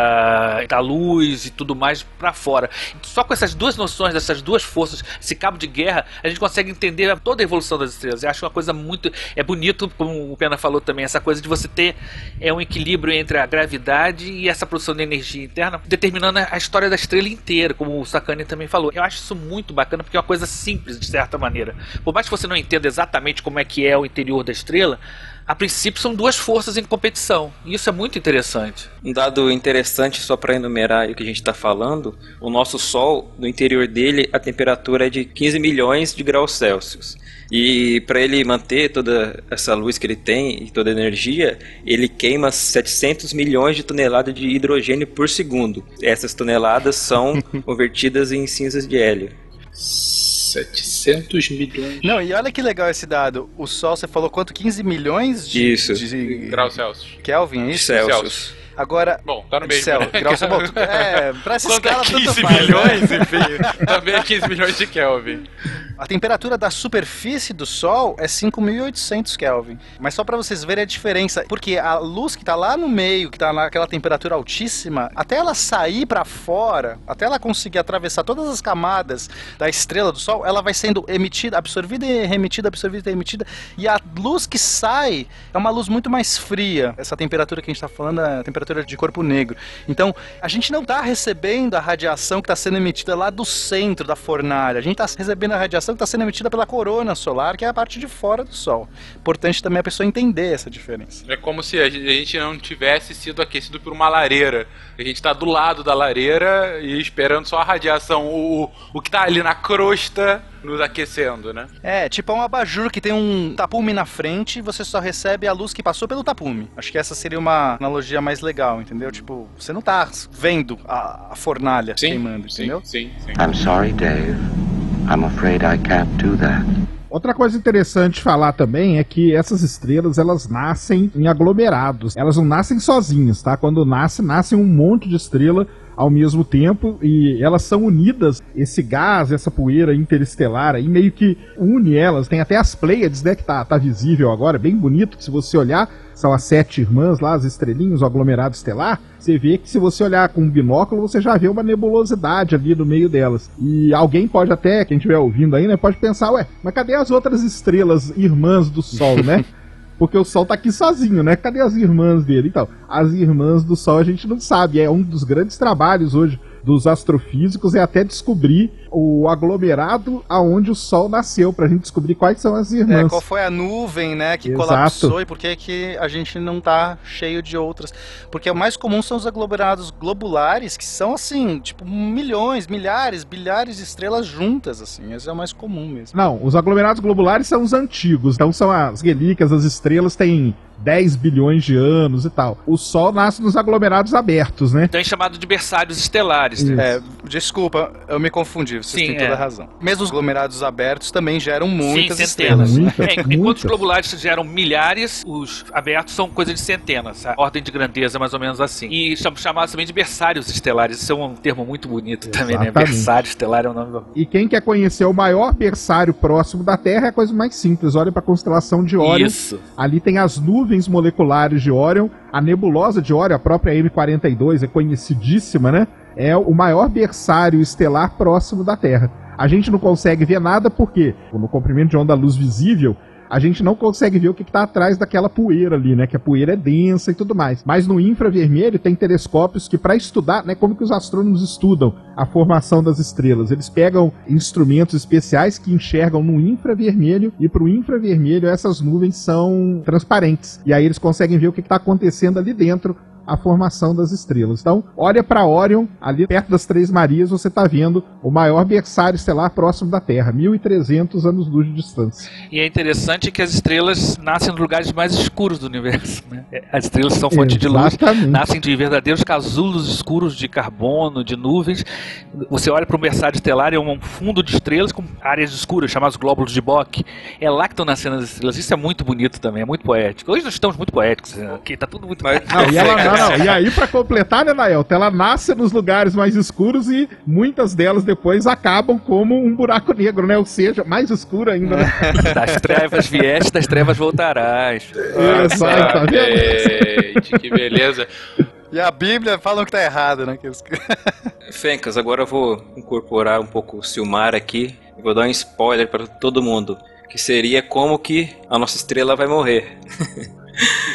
da luz e tudo mais para fora. Só com essas duas noções, dessas duas forças, esse cabo de guerra, a gente consegue entender toda a evolução das estrelas. Eu acho uma coisa muito. É bonito, como o Pena falou também, essa coisa de você ter é um equilíbrio entre a gravidade e essa produção de energia interna, determinando a história da estrela inteira, como o Sakane também falou. Eu acho isso muito bacana porque é uma coisa simples, de certa maneira. Por mais que você não entenda exatamente como é que é o interior da estrela, a princípio são duas forças em competição. E isso é muito interessante. Um dado interessante, só para enumerar o que a gente está falando: o nosso Sol, no interior dele, a temperatura é de 15 milhões de graus Celsius. E para ele manter toda essa luz que ele tem e toda a energia, ele queima 700 milhões de toneladas de hidrogênio por segundo. Essas toneladas são convertidas em cinzas de hélio. 700 milhões. Não, e olha que legal esse dado. O Sol, você falou quanto? 15 milhões de, Isso. de Graus Celsius. Kelvin, é isso? Celsius. Agora, Bom, tá no mesmo. céu, né? graus, bom, é, pra essa Quanto é escala 15 faz, né? milhões, enfim. Também é 15 milhões de Kelvin. A temperatura da superfície do Sol é 5.800 Kelvin. Mas só para vocês verem a diferença, porque a luz que tá lá no meio, que tá naquela temperatura altíssima, até ela sair para fora, até ela conseguir atravessar todas as camadas da estrela do Sol, ela vai sendo emitida, absorvida e remitida, absorvida e remitida, e a luz que sai é uma luz muito mais fria. Essa temperatura que a gente tá falando é a temperatura de corpo negro. Então, a gente não tá recebendo a radiação que está sendo emitida lá do centro da fornalha. A gente tá recebendo a radiação que está sendo emitida pela corona solar, que é a parte de fora do Sol. Importante também a pessoa entender essa diferença. É como se a gente não tivesse sido aquecido por uma lareira. A gente tá do lado da lareira e esperando só a radiação, o, o que tá ali na crosta nos aquecendo, né? É, tipo um abajur que tem um tapume na frente e você só recebe a luz que passou pelo tapume. Acho que essa seria uma analogia mais legal, entendeu? Tipo, você não tá vendo a, a fornalha queimando, entendeu? Sim, sim. I'm sorry, Dave. I'm afraid I can't do that. Outra coisa interessante falar também é que essas estrelas elas nascem em aglomerados. Elas não nascem sozinhas, tá? Quando nascem, nascem um monte de estrela ao mesmo tempo e elas são unidas. Esse gás, essa poeira interestelar aí meio que une elas. Tem até as Pleiades, né? Que tá, tá visível agora, bem bonito. Se você olhar, são as sete irmãs lá, as estrelinhas, o aglomerado estelar. Você vê que se você olhar com um binóculo, você já vê uma nebulosidade ali no meio delas. E alguém pode até, quem estiver ouvindo aí, né, pode pensar, ué, mas cadê as outras estrelas irmãs do Sol, né? Porque o Sol tá aqui sozinho, né? Cadê as irmãs dele? Então, as irmãs do Sol a gente não sabe. É um dos grandes trabalhos hoje dos astrofísicos é até descobrir o aglomerado aonde o Sol nasceu, pra gente descobrir quais são as É, irmãs. qual foi a nuvem, né, que Exato. colapsou e por que que a gente não tá cheio de outras? Porque o mais comum são os aglomerados globulares, que são assim, tipo, milhões, milhares, bilhares de estrelas juntas, assim. Esse é o mais comum mesmo. Não, os aglomerados globulares são os antigos, então são as relíquias, as estrelas têm 10 bilhões de anos e tal. O Sol nasce nos aglomerados abertos, né? Então é chamado de berçários estelares. Isso. É, desculpa, eu me confundi, você Sim, tem toda é. a razão. Mesmo os aglomerados abertos também geram muitas Sim, centenas. estrelas. Muitas, É, enquanto os globulares geram milhares, os abertos são coisa de centenas. A ordem de grandeza, mais ou menos assim. E são chamados também de berçários estelares. Isso é um termo muito bonito também, né? Exatamente. Berçário estelar é o nome do. E quem quer conhecer o maior berçário próximo da Terra é a coisa mais simples. Olha para a constelação de Órion. Isso. Ali tem as nuvens moleculares de Órion, a nebulosa de Órion, a própria M42 é conhecidíssima, né? É o maior berçário estelar próximo da Terra. A gente não consegue ver nada porque, no comprimento de onda luz visível, a gente não consegue ver o que está atrás daquela poeira ali, né? Que a poeira é densa e tudo mais. Mas no infravermelho tem telescópios que, para estudar, né? Como que os astrônomos estudam a formação das estrelas? Eles pegam instrumentos especiais que enxergam no infravermelho e para o infravermelho essas nuvens são transparentes. E aí eles conseguem ver o que está acontecendo ali dentro a formação das estrelas. Então, olha para Orion, ali perto das Três Marias, você está vendo o maior berçário estelar próximo da Terra, 1300 anos-luz de distância. E é interessante que as estrelas nascem nos lugares mais escuros do universo. Né? As estrelas são fonte de luz, nascem de verdadeiros casulos escuros de carbono, de nuvens. Você olha para o berçário estelar, é um fundo de estrelas com áreas escuras, chamados glóbulos de Bock. É lá que estão nascendo as estrelas. Isso é muito bonito também, é muito poético. Hoje nós estamos muito poéticos, né? aqui tá tudo muito Mas- Não, e ela nasce não. E aí, pra completar, né, Nael? Ela nasce nos lugares mais escuros e muitas delas depois acabam como um buraco negro, né? Ou seja, mais escuro ainda, né? Das trevas vieste, das trevas voltarás. Exato, tá vendo? Gente, que beleza. E a Bíblia falam que tá errado, né? Fencas, agora eu vou incorporar um pouco o Silmar aqui. e Vou dar um spoiler para todo mundo. Que seria como que a nossa estrela vai morrer.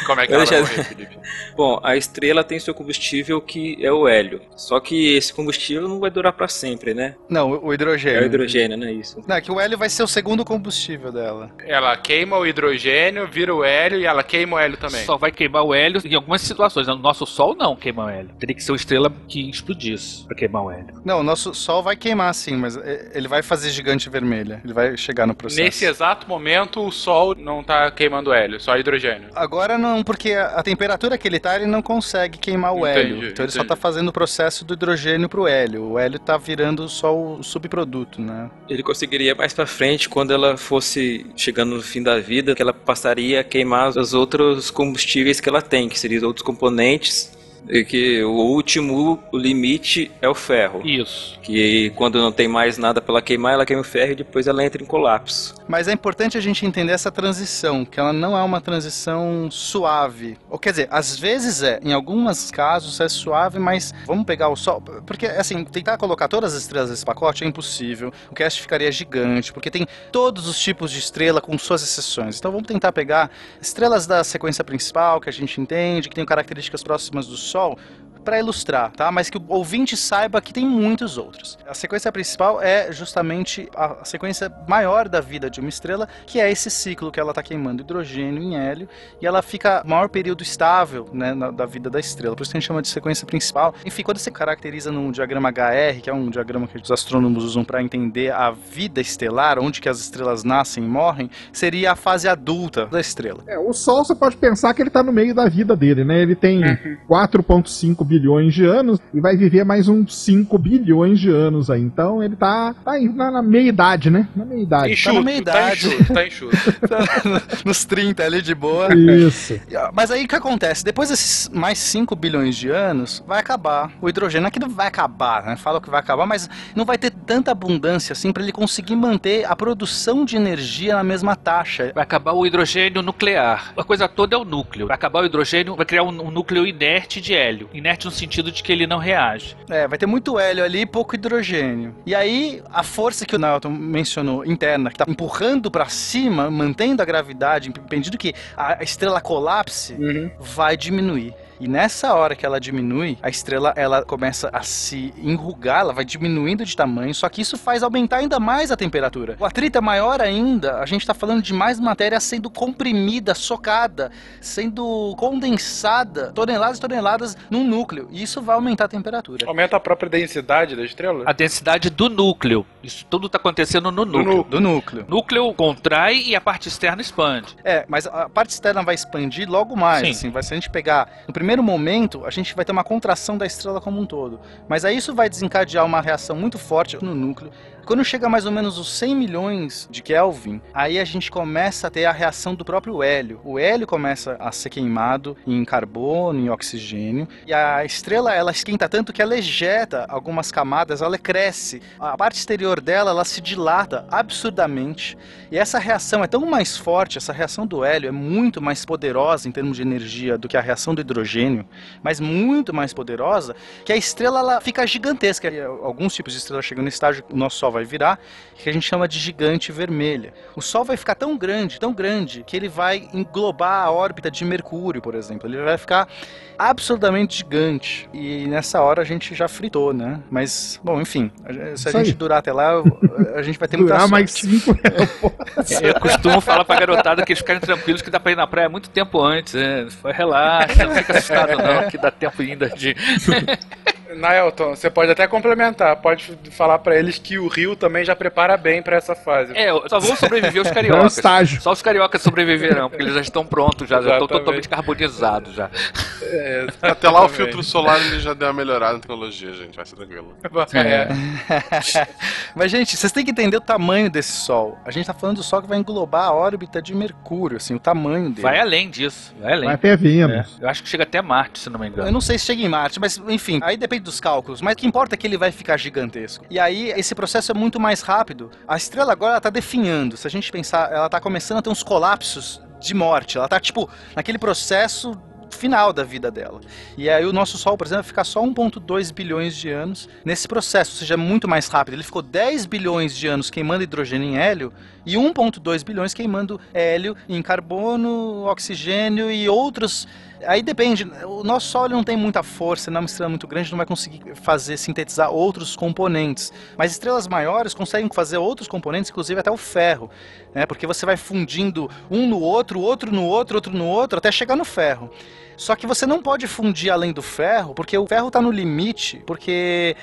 E como é que Eu ela vai morrer, Felipe? Bom, a estrela tem seu combustível que é o hélio. Só que esse combustível não vai durar para sempre, né? Não, o É hidrogênio. o hidrogênio, não é isso? Não, é que o hélio vai ser o segundo combustível dela. Ela queima o hidrogênio, vira o hélio e ela queima o hélio também. Só vai queimar o hélio em algumas situações. No nosso Sol não queima o hélio. Teria que ser uma estrela que explodisse pra queimar o hélio. Não, o nosso Sol vai queimar sim, mas é, ele vai fazer gigante vermelha. Ele vai chegar no processo. Nesse exato momento, o Sol não tá queimando hélio, só hidrogênio. Agora não, porque a, a temperatura que ele tá, ele não consegue queimar o Entendi, hélio. Então ele só entendi. tá fazendo o processo do hidrogênio pro hélio. O hélio tá virando só o subproduto, né? Ele conseguiria mais pra frente quando ela fosse chegando no fim da vida, que ela passaria a queimar os outros combustíveis que ela tem, que seriam outros componentes. E que o último limite é o ferro. Isso. Que quando não tem mais nada pra ela queimar, ela queima o ferro e depois ela entra em colapso. Mas é importante a gente entender essa transição, que ela não é uma transição suave. Ou quer dizer, às vezes é, em alguns casos é suave, mas vamos pegar o Sol. Porque, assim, tentar colocar todas as estrelas nesse pacote é impossível. O cast ficaria gigante, porque tem todos os tipos de estrela com suas exceções. Então vamos tentar pegar estrelas da sequência principal, que a gente entende, que tem características próximas do Sol. sol Para ilustrar, tá? Mas que o ouvinte saiba que tem muitos outros. A sequência principal é justamente a sequência maior da vida de uma estrela, que é esse ciclo que ela está queimando hidrogênio em hélio e ela fica o maior período estável né, na- da vida da estrela. Por isso que a gente chama de sequência principal. Enfim, quando você caracteriza num diagrama HR, que é um diagrama que os astrônomos usam para entender a vida estelar, onde que as estrelas nascem e morrem, seria a fase adulta da estrela. É, o Sol você pode pensar que ele tá no meio da vida dele, né? Ele tem 4,5 bilhões de anos e vai viver mais uns 5 bilhões de anos aí. Então ele tá, tá aí na, na meia idade, né? Na meia idade. Enxuto, meia tá idade. enxuto, tá enxuto. Nos 30 ali de boa. Isso. Mas aí o que acontece? Depois desses mais 5 bilhões de anos, vai acabar o hidrogênio. Aqui não vai acabar, né? Fala que vai acabar, mas não vai ter tanta abundância assim para ele conseguir manter a produção de energia na mesma taxa. Vai acabar o hidrogênio nuclear. A coisa toda é o núcleo. Vai acabar o hidrogênio, vai criar um, um núcleo inerte de hélio. Inerte no sentido de que ele não reage. É, vai ter muito hélio ali e pouco hidrogênio. E aí, a força que o Nelton mencionou, interna, que tá empurrando para cima, mantendo a gravidade, impedindo que a estrela colapse, vai diminuir. E nessa hora que ela diminui, a estrela ela começa a se enrugar, ela vai diminuindo de tamanho, só que isso faz aumentar ainda mais a temperatura. O atrito é maior ainda, a gente está falando de mais matéria sendo comprimida, socada, sendo condensada, toneladas e toneladas num núcleo. E isso vai aumentar a temperatura. Aumenta a própria densidade da estrela? A densidade do núcleo. Isso tudo tá acontecendo no núcleo. Do núcleo. Núcleo contrai e a parte externa expande. É, mas a parte externa vai expandir logo mais, Sim. assim, vai se a gente pegar, no primeiro momento, a gente vai ter uma contração da estrela como um todo, mas aí isso vai desencadear uma reação muito forte no núcleo. Quando chega mais ou menos os 100 milhões de Kelvin, aí a gente começa a ter a reação do próprio hélio. O hélio começa a ser queimado em carbono, em oxigênio, e a estrela ela esquenta tanto que ela ejeta algumas camadas, ela cresce. A parte exterior dela ela se dilata absurdamente. E essa reação é tão mais forte, essa reação do hélio é muito mais poderosa em termos de energia do que a reação do hidrogênio, mas muito mais poderosa, que a estrela ela fica gigantesca. E, Alguns tipos de estrelas chegam no estágio que o nosso Sol vai virar, que a gente chama de gigante vermelha. O Sol vai ficar tão grande, tão grande, que ele vai englobar a órbita de Mercúrio, por exemplo. Ele vai ficar absurdamente gigante. E nessa hora a gente já fritou, né? Mas, bom, enfim, se a gente aí. durar até lá, a gente vai ter muita Durar sorte. mais 5 Eu costumo falar pra garotada que eles ficarem tranquilos que dá pra ir na praia muito tempo antes. Né? Relaxa, não fica assustado não, que dá tempo ainda de. Naelton, você pode até complementar, pode falar pra eles que o Rio também já prepara bem pra essa fase. É, só vão sobreviver os É um cariocas. estágio. Só os cariocas sobreviverão, porque eles já estão prontos, já, já estão totalmente carbonizados já. É, Até lá o filtro solar ele já deu uma melhorada na tecnologia, gente. Vai ser tranquilo. É. Mas, gente, vocês têm que entender o tamanho desse Sol. A gente tá falando do Sol que vai englobar a órbita de Mercúrio, assim, o tamanho dele. Vai além disso, vai além. Vai até Vênus. É, eu acho que chega até Marte, se não me Eu engano. não sei se chega em Marte, mas enfim, aí depende dos cálculos. Mas o que importa é que ele vai ficar gigantesco. E aí esse processo é muito mais rápido. A estrela agora ela tá definhando. Se a gente pensar, ela tá começando a ter uns colapsos de morte. Ela tá tipo naquele processo final da vida dela. E aí o nosso Sol, por exemplo, vai ficar só 1.2 bilhões de anos nesse processo, ou seja, é muito mais rápido. Ele ficou 10 bilhões de anos queimando hidrogênio em hélio e 1.2 bilhões queimando hélio em carbono, oxigênio e outros Aí depende, o nosso Sol não tem muita força, não é uma estrela muito grande, não vai conseguir fazer, sintetizar outros componentes. Mas estrelas maiores conseguem fazer outros componentes, inclusive até o ferro, né? Porque você vai fundindo um no outro, outro no outro, outro no outro, até chegar no ferro. Só que você não pode fundir além do ferro, porque o ferro está no limite, porque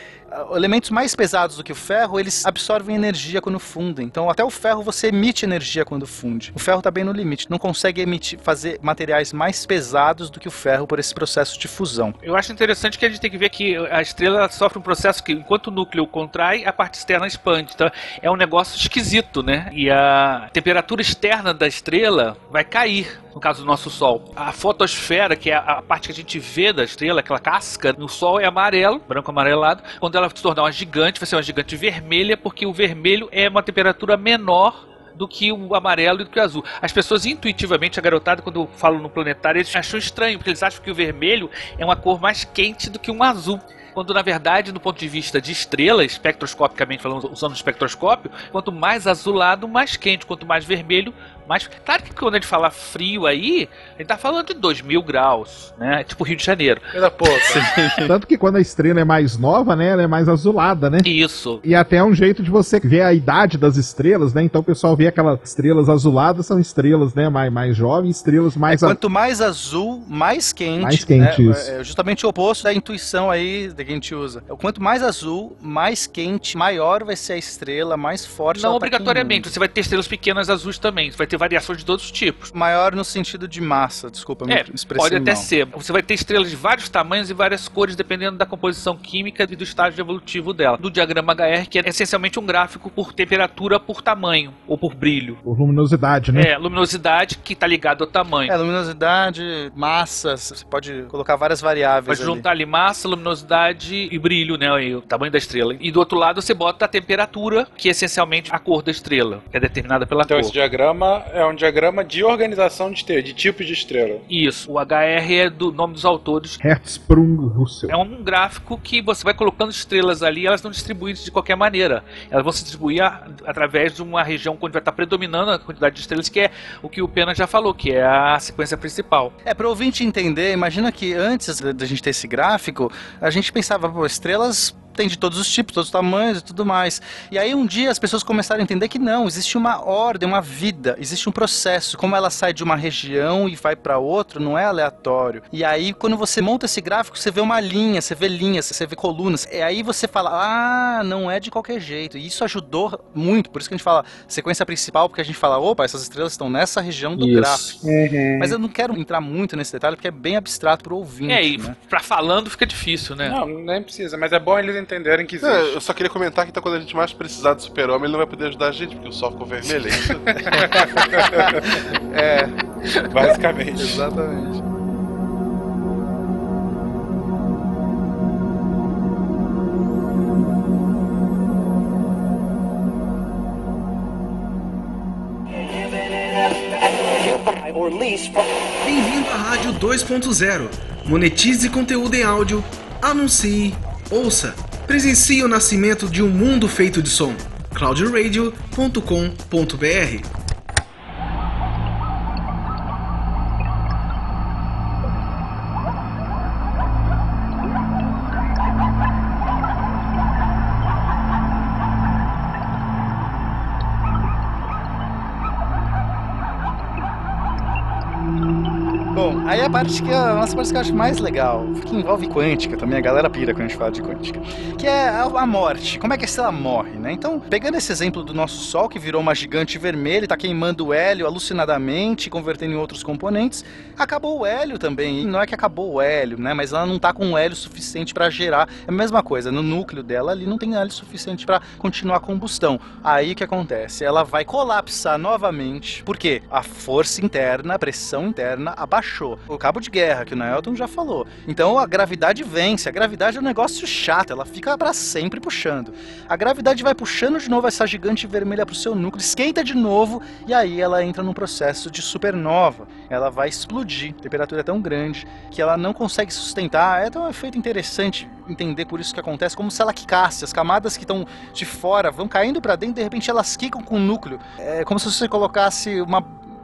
elementos mais pesados do que o ferro, eles absorvem energia quando fundem. Então, até o ferro você emite energia quando funde. O ferro está bem no limite, não consegue emitir, fazer materiais mais pesados do que o ferro por esse processo de fusão. Eu acho interessante que a gente tem que ver que a estrela ela sofre um processo que, enquanto o núcleo contrai, a parte externa expande. Então, é um negócio esquisito, né? E a temperatura externa da estrela vai cair, no caso do nosso Sol. A fotosfera, que é a parte que a gente vê da estrela, aquela casca, no Sol é amarelo, branco amarelado. Quando ela se tornar uma gigante, vai ser uma gigante vermelha, porque o vermelho é uma temperatura menor do que o amarelo e do que o azul. As pessoas intuitivamente, a garotada, quando falam no planetário, eles acham estranho, porque eles acham que o vermelho é uma cor mais quente do que um azul. Quando na verdade, do ponto de vista de estrela, espectroscopicamente falando, usando o espectroscópio, quanto mais azulado, mais quente, quanto mais vermelho, mais. Claro que quando a gente fala frio aí, a gente tá falando de 2 mil graus, né? Tipo Rio de Janeiro. Coisa pouca. Tanto que quando a estrela é mais nova, né, ela é mais azulada, né? Isso. E até é um jeito de você ver a idade das estrelas, né? Então o pessoal vê aquelas estrelas azuladas, são estrelas, né, mais, mais jovens, estrelas mais... a- Quanto mais azul, mais quente. Mais quente, né? isso. É justamente o oposto da intuição aí que a gente usa. Quanto mais azul, mais quente, maior vai ser a estrela, mais forte Não ela tá obrigatoriamente, você vai ter estrelas pequenas azuis também, você vai ter variações de todos os tipos. Maior no sentido de massa, desculpa, me É, expressei pode até mal. ser. Você vai ter estrelas de vários tamanhos e várias cores, dependendo da composição química e do estágio evolutivo dela. Do diagrama HR, que é essencialmente um gráfico por temperatura por tamanho, ou por brilho. Por luminosidade, né? É, luminosidade que está ligado ao tamanho. É, luminosidade, massa, você pode colocar várias variáveis Pode ali. juntar ali massa, luminosidade e brilho, né? E o tamanho da estrela. E do outro lado você bota a temperatura, que é essencialmente a cor da estrela, que é determinada pela Então cor. esse diagrama é um diagrama de organização de estrela, de tipos de estrela. Isso. O HR é do nome dos autores. Hertzsprung Russell. É um gráfico que você vai colocando estrelas ali, elas não distribuídas de qualquer maneira. Elas vão se distribuir a- através de uma região onde vai estar predominando a quantidade de estrelas, que é o que o Pena já falou, que é a sequência principal. É, para o ouvinte entender, imagina que antes da da gente ter esse gráfico, a gente pensava, pô, estrelas tem de todos os tipos, todos os tamanhos e tudo mais. E aí um dia as pessoas começaram a entender que não, existe uma ordem, uma vida, existe um processo. Como ela sai de uma região e vai para outra, não é aleatório. E aí quando você monta esse gráfico, você vê uma linha, você vê linhas, você vê colunas. E aí você fala, ah, não é de qualquer jeito. E isso ajudou muito, por isso que a gente fala sequência principal, porque a gente fala, opa, essas estrelas estão nessa região do Isso. gráfico. Mas eu não quero entrar muito nesse detalhe porque é bem abstrato pro ouvinte. É, e né? pra falando fica difícil, né? Não, nem precisa, mas é bom eles entenderem que existe. É, eu só queria comentar que então, quando a gente mais precisar do super-homem, ele não vai poder ajudar a gente, porque o sol ficou vermelho. é isso? É, basicamente. Exatamente. Bem-vindo à Rádio 2.0. Monetize conteúdo em áudio, anuncie, ouça, presencie o nascimento de um mundo feito de som. cloudradio.com.br Aí a parte que é a nossa parte que eu acho mais legal, que envolve quântica também, a galera pira quando a gente fala de quântica, que é a, morte. Como é que a estrela morre, né? Então, pegando esse exemplo do nosso Sol, que virou uma gigante vermelha, tá queimando o hélio alucinadamente, convertendo em outros componentes, acabou o hélio também. E não é que acabou o hélio, né? Mas ela não tá com hélio suficiente para gerar. É a mesma coisa, no núcleo dela ali não tem hélio suficiente para continuar a combustão. Aí o que acontece? Ela vai colapsar novamente, porque a força interna, a pressão interna abaixou. O cabo de guerra, que o Nelton já falou. Então a gravidade vence. A gravidade é um negócio chato, ela fica para sempre puxando. A gravidade vai puxando de novo essa gigante vermelha pro seu núcleo, esquenta de novo e aí ela entra num processo de supernova. Ela vai explodir. A temperatura é tão grande que ela não consegue sustentar. É tão um efeito interessante entender por isso que acontece, como se ela quicasse. As camadas que estão de fora vão caindo para dentro, de repente elas quicam com o núcleo. É como se você colocasse uma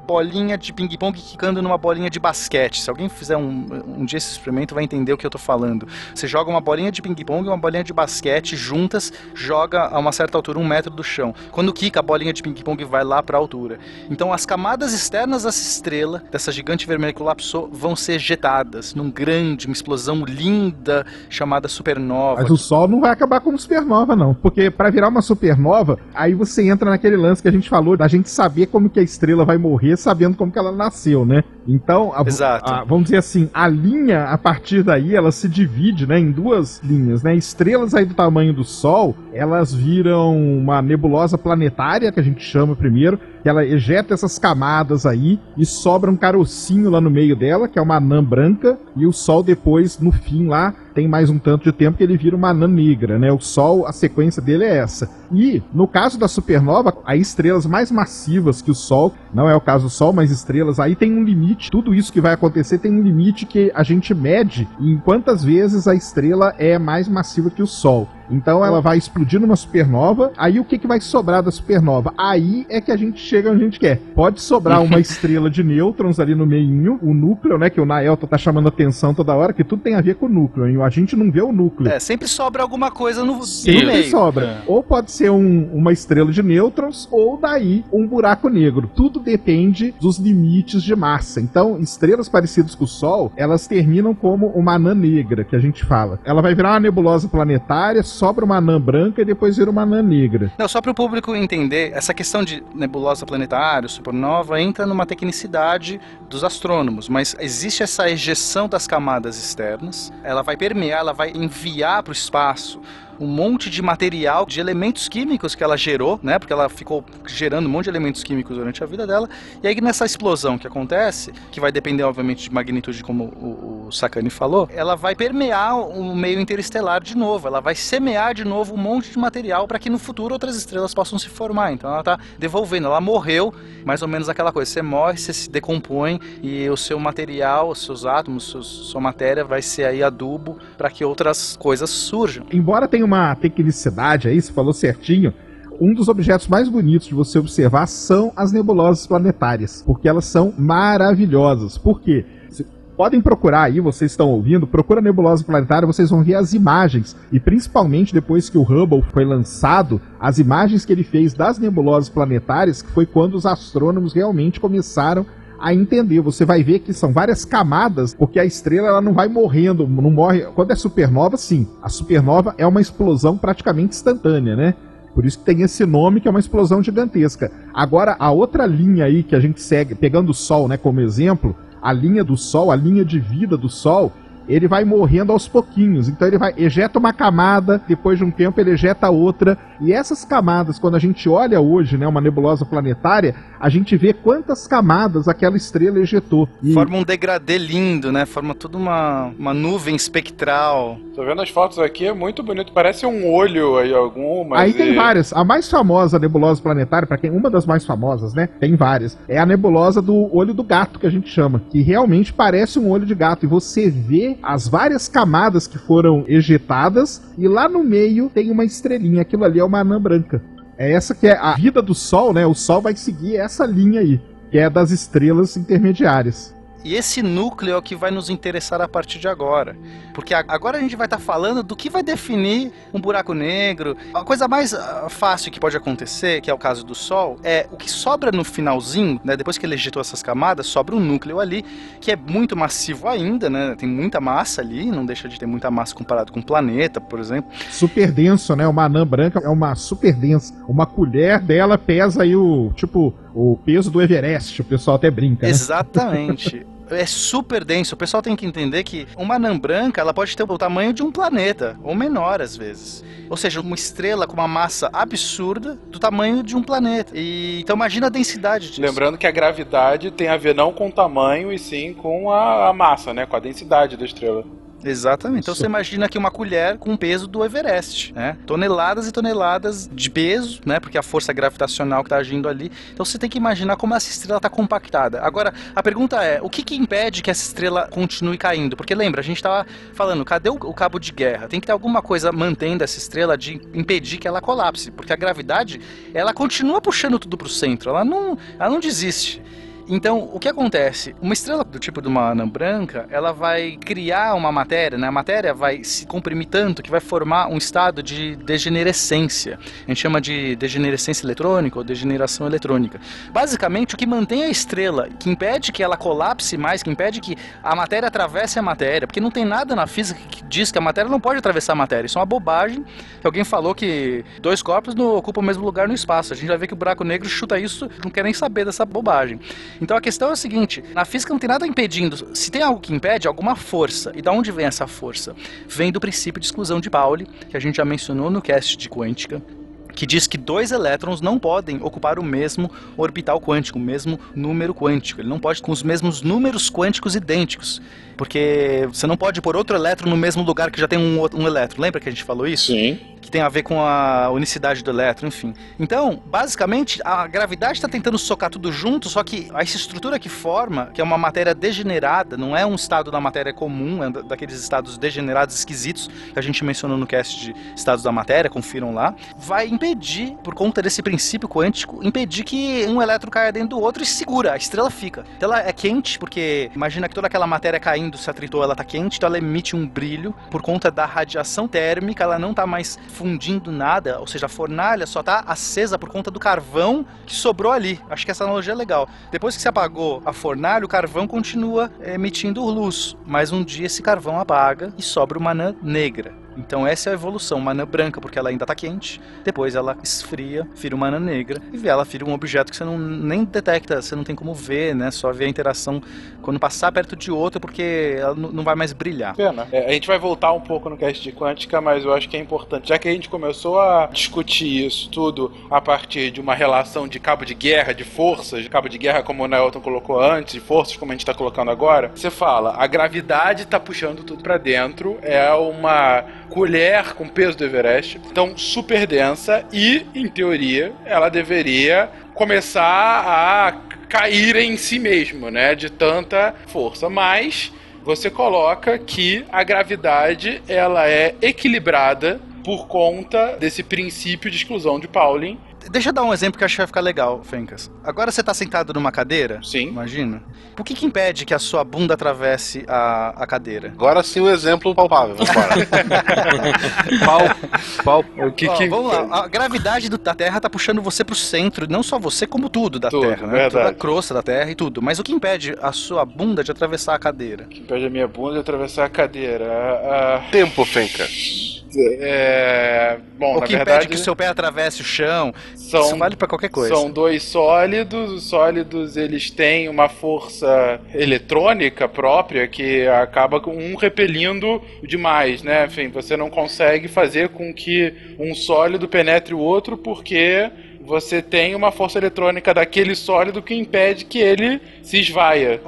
bolinha de ping-pong quicando numa bolinha de basquete. Se alguém fizer um, um dia esse experimento, vai entender o que eu tô falando. Você joga uma bolinha de ping-pong e uma bolinha de basquete juntas, joga a uma certa altura, um metro do chão. Quando quica, a bolinha de ping-pong vai lá para a altura. Então, as camadas externas dessa estrela, dessa gigante vermelha que colapsou, vão ser jetadas num grande, uma explosão linda chamada supernova. Mas o Sol não vai acabar como supernova, não. Porque para virar uma supernova, aí você entra naquele lance que a gente falou, da gente saber como que a estrela vai morrer sabendo como que ela nasceu, né? Então, a, a, vamos dizer assim, a linha, a partir daí, ela se divide né, em duas linhas, né? Estrelas aí do tamanho do Sol, elas viram uma nebulosa planetária, que a gente chama primeiro, que ela ejeta essas camadas aí e sobra um carocinho lá no meio dela, que é uma anã branca, e o Sol depois, no fim lá, tem mais um tanto de tempo que ele vira uma anã negra, né? O Sol, a sequência dele é essa. E, no caso da supernova, aí estrelas mais massivas que o Sol, não é o caso do Sol, mas estrelas, aí tem um limite, tudo isso que vai acontecer tem um limite que a gente mede em quantas vezes a estrela é mais massiva que o Sol. Então ela vai explodir numa supernova. Aí o que, que vai sobrar da supernova? Aí é que a gente chega onde a gente quer. Pode sobrar uma estrela de nêutrons ali no meio, o núcleo, né? Que o Naelton tá chamando atenção toda hora, que tudo tem a ver com o núcleo. Hein? A gente não vê o núcleo. É, sempre sobra alguma coisa no, sempre no meio. sobra. É. Ou pode ser um, uma estrela de nêutrons, ou daí um buraco negro. Tudo depende dos limites de massa. Então, estrelas parecidas com o Sol, elas terminam como uma anã negra, que a gente fala. Ela vai virar uma nebulosa planetária sobra uma anã branca e depois vira uma anã negra. Não, só para o público entender, essa questão de nebulosa planetária, supernova, entra numa tecnicidade dos astrônomos, mas existe essa ejeção das camadas externas, ela vai permear, ela vai enviar para o espaço um monte de material, de elementos químicos que ela gerou, né? Porque ela ficou gerando um monte de elementos químicos durante a vida dela. E aí nessa explosão que acontece, que vai depender obviamente de magnitude, como o, o falou, ela vai permear o meio interestelar de novo. Ela vai semear de novo um monte de material para que no futuro outras estrelas possam se formar. Então ela está devolvendo. Ela morreu, mais ou menos aquela coisa. Você morre, você se decompõe e o seu material, os seus átomos, sua matéria vai ser aí adubo para que outras coisas surjam. Embora tenha uma tecnicidade aí, você falou certinho. Um dos objetos mais bonitos de você observar são as nebulosas planetárias, porque elas são maravilhosas. Por quê? podem procurar aí, vocês estão ouvindo, procura nebulosa planetária, vocês vão ver as imagens. E principalmente depois que o Hubble foi lançado, as imagens que ele fez das nebulosas planetárias, que foi quando os astrônomos realmente começaram a entender. Você vai ver que são várias camadas, porque a estrela ela não vai morrendo, não morre. Quando é supernova, sim. A supernova é uma explosão praticamente instantânea, né? Por isso que tem esse nome que é uma explosão gigantesca. Agora, a outra linha aí que a gente segue, pegando o Sol né, como exemplo, a linha do Sol, a linha de vida do Sol, ele vai morrendo aos pouquinhos. Então ele vai ejeta uma camada, depois de um tempo ele ejeta outra. E essas camadas, quando a gente olha hoje, né, uma nebulosa planetária, a gente vê quantas camadas aquela estrela ejetou. E... Forma um degradê lindo, né? Forma toda uma, uma nuvem espectral. Tô vendo as fotos aqui, é muito bonito. Parece um olho aí alguma. Aí tem várias. A mais famosa nebulosa planetária, para quem uma das mais famosas, né? Tem várias. É a nebulosa do olho do gato que a gente chama, que realmente parece um olho de gato e você vê as várias camadas que foram ejetadas e lá no meio tem uma estrelinha. Aquilo ali é uma anã branca. É essa que é a vida do Sol, né? O Sol vai seguir essa linha aí, que é das estrelas intermediárias. E esse núcleo é o que vai nos interessar a partir de agora. Porque agora a gente vai estar falando do que vai definir um buraco negro. A coisa mais ah, fácil que pode acontecer, que é o caso do Sol, é o que sobra no finalzinho, né? Depois que ele ejetou essas camadas, sobra um núcleo ali, que é muito massivo ainda, né? Tem muita massa ali, não deixa de ter muita massa comparado com o planeta, por exemplo. Super denso, né? Uma anã branca é uma super densa. Uma colher dela pesa aí o, tipo, o peso do Everest. O pessoal até brinca, né? Exatamente. É super denso. O pessoal tem que entender que uma anã branca ela pode ter o tamanho de um planeta, ou menor às vezes. Ou seja, uma estrela com uma massa absurda do tamanho de um planeta. E então imagina a densidade disso. Lembrando que a gravidade tem a ver não com o tamanho, e sim com a, a massa, né? Com a densidade da estrela. Exatamente. Então você imagina que uma colher com o peso do Everest, né? Toneladas e toneladas de peso, né? Porque a força gravitacional que está agindo ali. Então você tem que imaginar como essa estrela está compactada. Agora, a pergunta é, o que, que impede que essa estrela continue caindo? Porque lembra, a gente estava falando, cadê o, o cabo de guerra? Tem que ter alguma coisa mantendo essa estrela de impedir que ela colapse, porque a gravidade, ela continua puxando tudo para o centro, ela não, ela não desiste. Então, o que acontece? Uma estrela do tipo de uma anã branca, ela vai criar uma matéria, né? A matéria vai se comprimir tanto que vai formar um estado de degenerescência. A gente chama de degenerescência eletrônica ou degeneração eletrônica. Basicamente, o que mantém a estrela, que impede que ela colapse mais, que impede que a matéria atravesse a matéria, porque não tem nada na física que diz que a matéria não pode atravessar a matéria. Isso é uma bobagem. Alguém falou que dois corpos não ocupam o mesmo lugar no espaço. A gente vai ver que o buraco negro chuta isso, não quer nem saber dessa bobagem. Então a questão é o seguinte: na física não tem nada impedindo. Se tem algo que impede, alguma força. E da onde vem essa força? Vem do princípio de exclusão de Pauli, que a gente já mencionou no cast de quântica. Que diz que dois elétrons não podem ocupar o mesmo orbital quântico, o mesmo número quântico. Ele não pode com os mesmos números quânticos idênticos. Porque você não pode pôr outro elétron no mesmo lugar que já tem um, um elétron. Lembra que a gente falou isso? Sim. Que tem a ver com a unicidade do elétron, enfim. Então, basicamente, a gravidade está tentando socar tudo junto, só que essa estrutura que forma, que é uma matéria degenerada, não é um estado da matéria comum, é da- daqueles estados degenerados esquisitos que a gente mencionou no cast de estados da matéria, confiram lá, vai impedir, por conta desse princípio quântico, impedir que um elétron caia dentro do outro e segura, a estrela fica. Então ela é quente, porque imagina que toda aquela matéria caindo, se atritou, ela tá quente, então ela emite um brilho por conta da radiação térmica, ela não tá mais fundindo nada, ou seja, a fornalha só tá acesa por conta do carvão que sobrou ali. Acho que essa analogia é legal. Depois que se apagou a fornalha, o carvão continua emitindo luz, mas um dia esse carvão apaga e sobra uma anã negra. Então essa é a evolução, uma anã branca, porque ela ainda tá quente, depois ela esfria, vira uma anã negra, e ela vira um objeto que você não, nem detecta, você não tem como ver, né? Só vê a interação quando passar perto de outro, porque ela não vai mais brilhar. Pena. É, a gente vai voltar um pouco no cast de quântica, mas eu acho que é importante. Já que a gente começou a discutir isso tudo a partir de uma relação de cabo de guerra, de forças, de cabo de guerra, como o Nelton colocou antes, de forças, como a gente tá colocando agora, você fala, a gravidade tá puxando tudo pra dentro, é uma colher com peso do Everest, então super densa e, em teoria, ela deveria começar a cair em si mesmo, né? De tanta força. Mas você coloca que a gravidade ela é equilibrada por conta desse princípio de exclusão de Pauling. Deixa eu dar um exemplo que eu acho que vai ficar legal, Fencas. Agora você tá sentado numa cadeira? Sim. Imagina. Por que que impede que a sua bunda atravesse a, a cadeira? Agora sim o exemplo palpável. Vambora. Pau, o que Ó, que... Vamos lá, a gravidade do- da Terra tá puxando você pro centro, não só você, como tudo da Tudo, Terra, né? verdade. Toda a crosta da Terra e tudo. Mas o que impede a sua bunda de atravessar a cadeira? Que impede a minha bunda de atravessar a cadeira. Ah, Tempo, Fenca. É... Bom, o que verdade, impede que o seu pé atravesse o chão? são, Isso vale pra qualquer coisa. São dois sólidos. Os sólidos eles têm uma força eletrônica própria que acaba com um repelindo demais, né? Enfim, você não consegue fazer com que um sólido penetre o outro porque você tem uma força eletrônica daquele sólido que impede que ele se esvaia.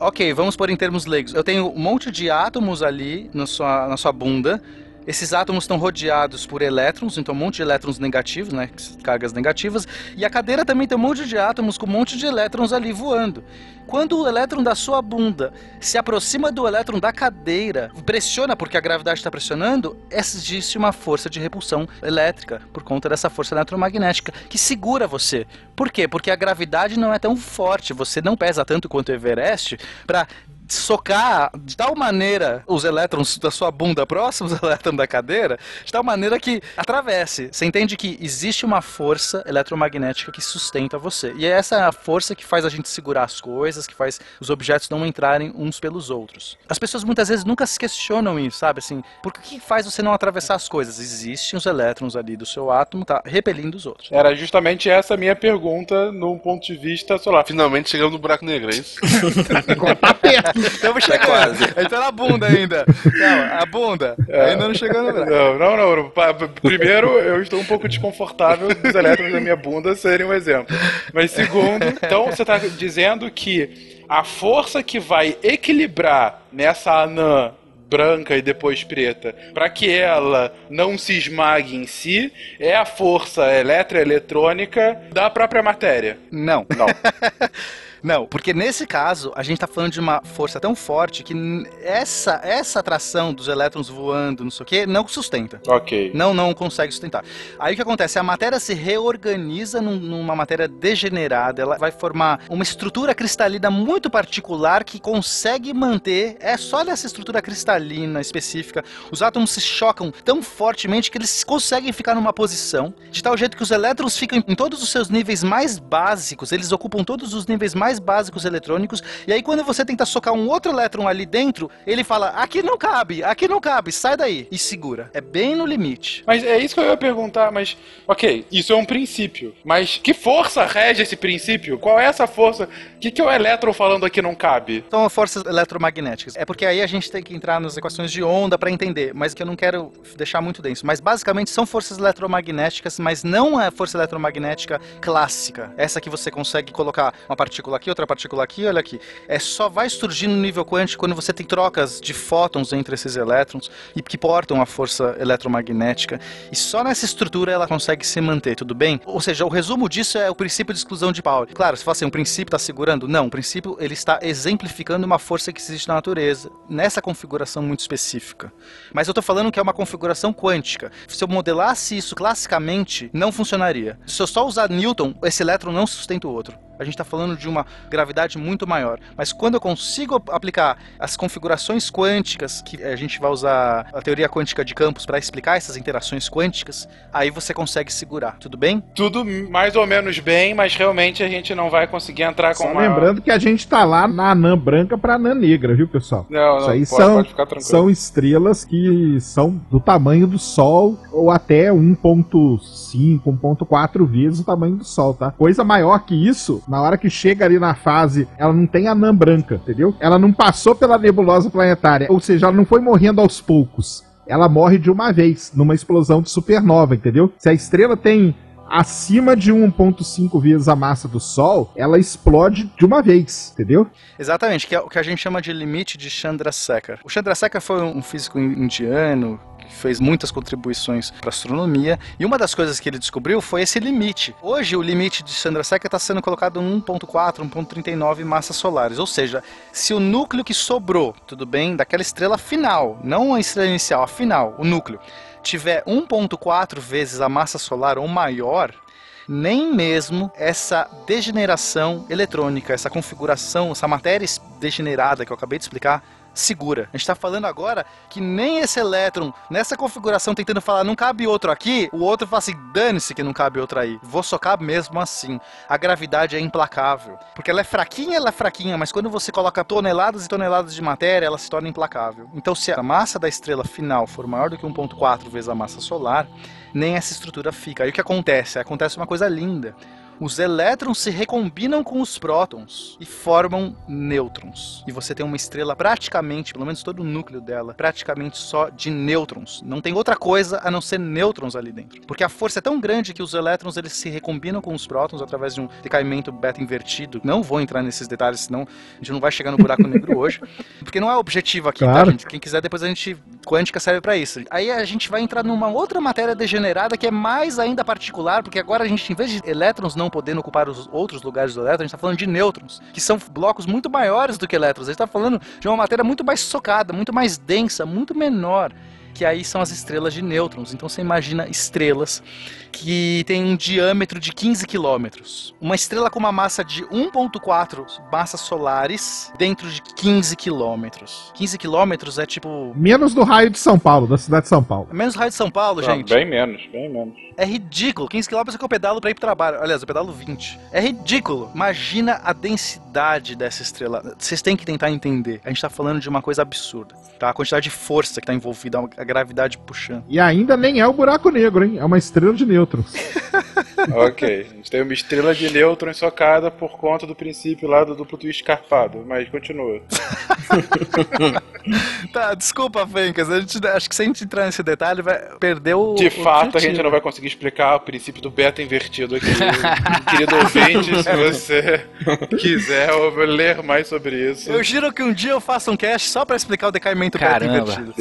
Ok, vamos pôr em termos leigos. Eu tenho um monte de átomos ali na sua, na sua bunda Esses átomos estão rodeados por elétrons, então um monte de elétrons negativos, né? Cargas negativas. E a cadeira também tem um monte de átomos com um monte de elétrons ali voando. Quando o elétron da sua bunda se aproxima do elétron da cadeira, pressiona porque a gravidade está pressionando, existe uma força de repulsão elétrica por conta dessa força eletromagnética que segura você. Por quê? Porque a gravidade não é tão forte, você não pesa tanto quanto o Everest para socar de tal maneira os elétrons da sua bunda próximos ao elétron da cadeira, de tal maneira que atravesse. Você entende que existe uma força eletromagnética que sustenta você. E é essa a força que faz a gente segurar as coisas, que faz os objetos não entrarem uns pelos outros. As pessoas muitas vezes nunca se questionam isso, sabe? Assim, por que faz você não atravessar as coisas? Existem os elétrons ali do seu átomo, tá repelindo os outros. Era justamente essa a minha pergunta num ponto de vista solar. Finalmente chegamos no buraco negro, é isso? tá perto. Estamos chegando. quase. A gente tá na bunda ainda. Não, a bunda. Ainda não chegando. Não. Não, não, não. Pa- Primeiro, eu estou um pouco desconfortável dos elétrons da minha bunda serem um exemplo. Mas segundo, então você está dizendo que a força que vai equilibrar nessa anã branca e depois preta, para que ela não se esmague em si, é a força eletroeletrônica da própria matéria. Não. Não. Não, porque nesse caso, a gente tá falando de uma força tão forte que essa, essa atração dos elétrons voando, não sei o que, não sustenta. ok. Não, não consegue sustentar. Aí o que acontece? A matéria se reorganiza num- numa matéria degenerada, ela vai formar uma estrutura cristalina muito particular que consegue manter, é só nessa estrutura cristalina específica, os átomos se chocam tão fortemente que eles conseguem ficar numa posição, de tal jeito que os elétrons ficam em todos os seus níveis mais básicos, eles ocupam todos os níveis mais básicos eletrônicos, e aí quando você tenta socar um outro elétron ali dentro, ele fala, aqui não cabe, aqui não cabe, sai daí, e segura. É bem no limite. Mas é isso que eu ia perguntar, mas. Ok, isso é um princípio. Mas que força rege esse princípio? Qual é essa força? Que, que é o elétron falando aqui não cabe? São forças eletromagnéticas. É porque aí a gente tem que entrar nas equações de onda para entender, mas que eu não quero deixar muito denso. Mas basicamente são forças eletromagnéticas, mas não é força eletromagnética clássica. Essa que você consegue colocar uma partícula aqui, outra partícula aqui, olha aqui. É só vai surgir no nível quântico quando você tem trocas de fótons entre esses elétrons e que portam a força eletromagnética. E só nessa estrutura ela consegue se manter, tudo bem? Ou seja, o resumo disso é o princípio de exclusão de Pauli. Claro, se fala assim, princípio está Não, o princípio ele está exemplificando uma força que existe na natureza, nessa configuração muito específica. Mas eu estou falando que é uma configuração quântica. Se eu modelasse isso classicamente, não funcionaria. Se eu só usar Newton, esse elétron não sustenta o outro. A gente está falando de uma gravidade muito maior. Mas quando eu consigo aplicar as configurações quânticas, que a gente vai usar a teoria quântica de campos para explicar essas interações quânticas, aí você consegue segurar. Tudo bem? Tudo mais ou menos bem, mas realmente a gente não vai conseguir entrar com Só uma. lembrando que a gente tá lá na anã branca pra anã negra, viu, pessoal? Não, Isso não, aí pode, são, pode ficar tranquilo. são estrelas que são do tamanho do Sol ou até 1.5, 1.4 vezes o tamanho do Sol, tá? Coisa maior que isso, na hora que chega ali na fase, ela não tem anã branca, entendeu? Ela não passou pela nebulosa planetária, ou seja, ela não foi morrendo aos poucos. Ela morre de uma vez, numa explosão de supernova, entendeu? Se a estrela tem acima de 1.5 vezes a massa do Sol, ela explode de uma vez, entendeu? Exatamente, que é o que a gente chama de limite de Chandrasekhar. O Chandrasekhar foi um físico indiano fez muitas contribuições para astronomia e uma das coisas que ele descobriu foi esse limite. Hoje o limite de Chandrasekhar está sendo colocado em 1.4, 1.39 massas solares, ou seja, se o núcleo que sobrou, tudo bem, daquela estrela final, não a estrela inicial, a final, o núcleo, tiver 1.4 vezes a massa solar ou maior, nem mesmo essa degeneração eletrônica, essa configuração, essa matéria degenerada que eu acabei de explicar, segura. A gente está falando agora que nem esse elétron, nessa configuração, tentando falar não cabe outro aqui, o outro fala assim, dane-se que não cabe outro aí. Vou socar mesmo assim. A gravidade é implacável. Porque ela é fraquinha, ela é fraquinha, mas quando você coloca toneladas e toneladas de matéria, ela se torna implacável. Então, se a massa da estrela final for maior do que 1.4 vezes a massa solar, nem essa estrutura fica. Aí o que acontece? Acontece uma coisa linda. Os elétrons se recombinam com os prótons e formam nêutrons. E você tem uma estrela praticamente, pelo menos todo o núcleo dela, praticamente só de nêutrons. Não tem outra coisa a não ser nêutrons ali dentro. Porque a força é tão grande que os elétrons eles se recombinam com os prótons através de um decaimento beta invertido. Não vou entrar nesses detalhes, senão a gente não vai chegar no buraco negro hoje. Porque não é objetivo aqui, tá, Claro. gente? Quem quiser, depois a gente quântica serve para isso. Aí a gente vai entrar numa outra matéria degenerada que é mais ainda particular, porque agora a gente, em vez de elétrons não podendo ocupar os outros lugares do elétron, a gente está falando de nêutrons, que são blocos muito maiores do que elétrons. A gente está falando de uma matéria muito mais socada, muito mais densa, muito menor que aí são as estrelas de nêutrons. Então você imagina estrelas que têm um diâmetro de 15 quilômetros. Uma estrela com uma massa de 1.4 massas solares dentro de 15 quilômetros. 15 quilômetros é tipo... Menos do raio de São Paulo, da cidade de São Paulo. Menos raio de São Paulo, Não, gente. bem menos, bem menos. É ridículo. 15 km é que eu pedalo pra ir pro trabalho. Aliás, eu pedalo 20. É ridículo. Imagina a densidade dessa estrela. Vocês têm que tentar entender. A gente tá falando de uma coisa absurda. Tá? A quantidade de força que tá envolvida, a gravidade puxando. E ainda nem é o buraco negro, hein? É uma estrela de nêutrons. ok, a gente tem uma estrela de nêutrons socada por conta do princípio lá do duplo twist escarpado, mas continua. Tá, desculpa, Fencas. A gente, acho que se a gente entrar nesse detalhe, vai perder o. De o fato, a gente objetivo. não vai conseguir explicar o princípio do beta invertido aqui. Querido ouvinte, se você quiser ler mais sobre isso. Eu juro que um dia eu faço um cast só pra explicar o decaimento beta Caramba. invertido.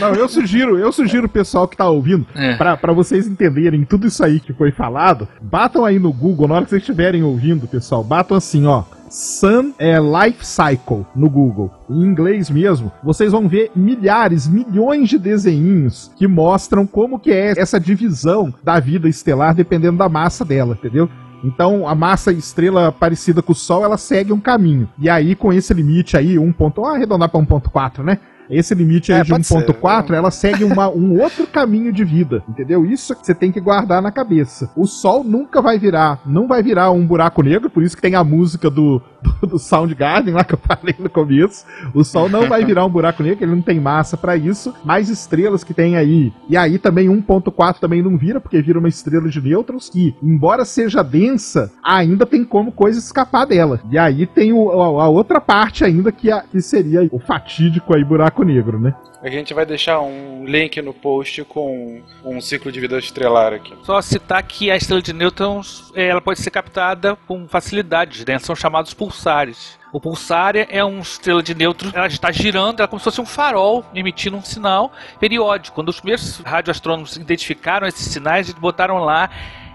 Não, eu sugiro, eu sugiro o pessoal que tá ouvindo, É. pra, pra vocês entenderem tudo isso aí que foi falado, batam aí no Google, na hora que vocês estiverem ouvindo, pessoal, batam assim, ó. Sun é Life Cycle no Google. Em inglês mesmo, vocês vão ver milhares, milhões de desenhinhos que mostram como que é essa divisão da vida estelar dependendo da massa dela, entendeu? Então, a massa estrela parecida com o Sol, ela segue um caminho. E aí, com esse limite aí, 1. ponto- arredondar para 1.4, né? Esse limite aí É, de pode ser. 1.4, ela segue uma- um outro caminho de vida, entendeu? Isso que você tem que guardar na cabeça. O Sol nunca vai virar, não vai virar um buraco negro, por isso que tem a música do, do, do Soundgarden lá que eu falei no começo. O Sol não vai virar um buraco negro, ele não tem massa pra isso. Mais estrelas que tem aí. E aí também 1.4 também não vira, porque vira uma estrela de nêutrons que, embora seja densa, ainda tem como coisa escapar dela. E aí tem o- a, a outra parte ainda que, a- que seria o fatídico aí buraco negro, né? A gente vai deixar um link no post com um ciclo de vida estrelar aqui. Só citar que a estrela de nêutrons eh, ela pode ser captada com facilidade, né? São chamados pulsares. O pulsar é uma estrela de nêutrons, ela está girando, ela é como se fosse um farol emitindo um sinal periódico. Quando os primeiros radioastrônomos identificaram esses sinais, eles botaram lá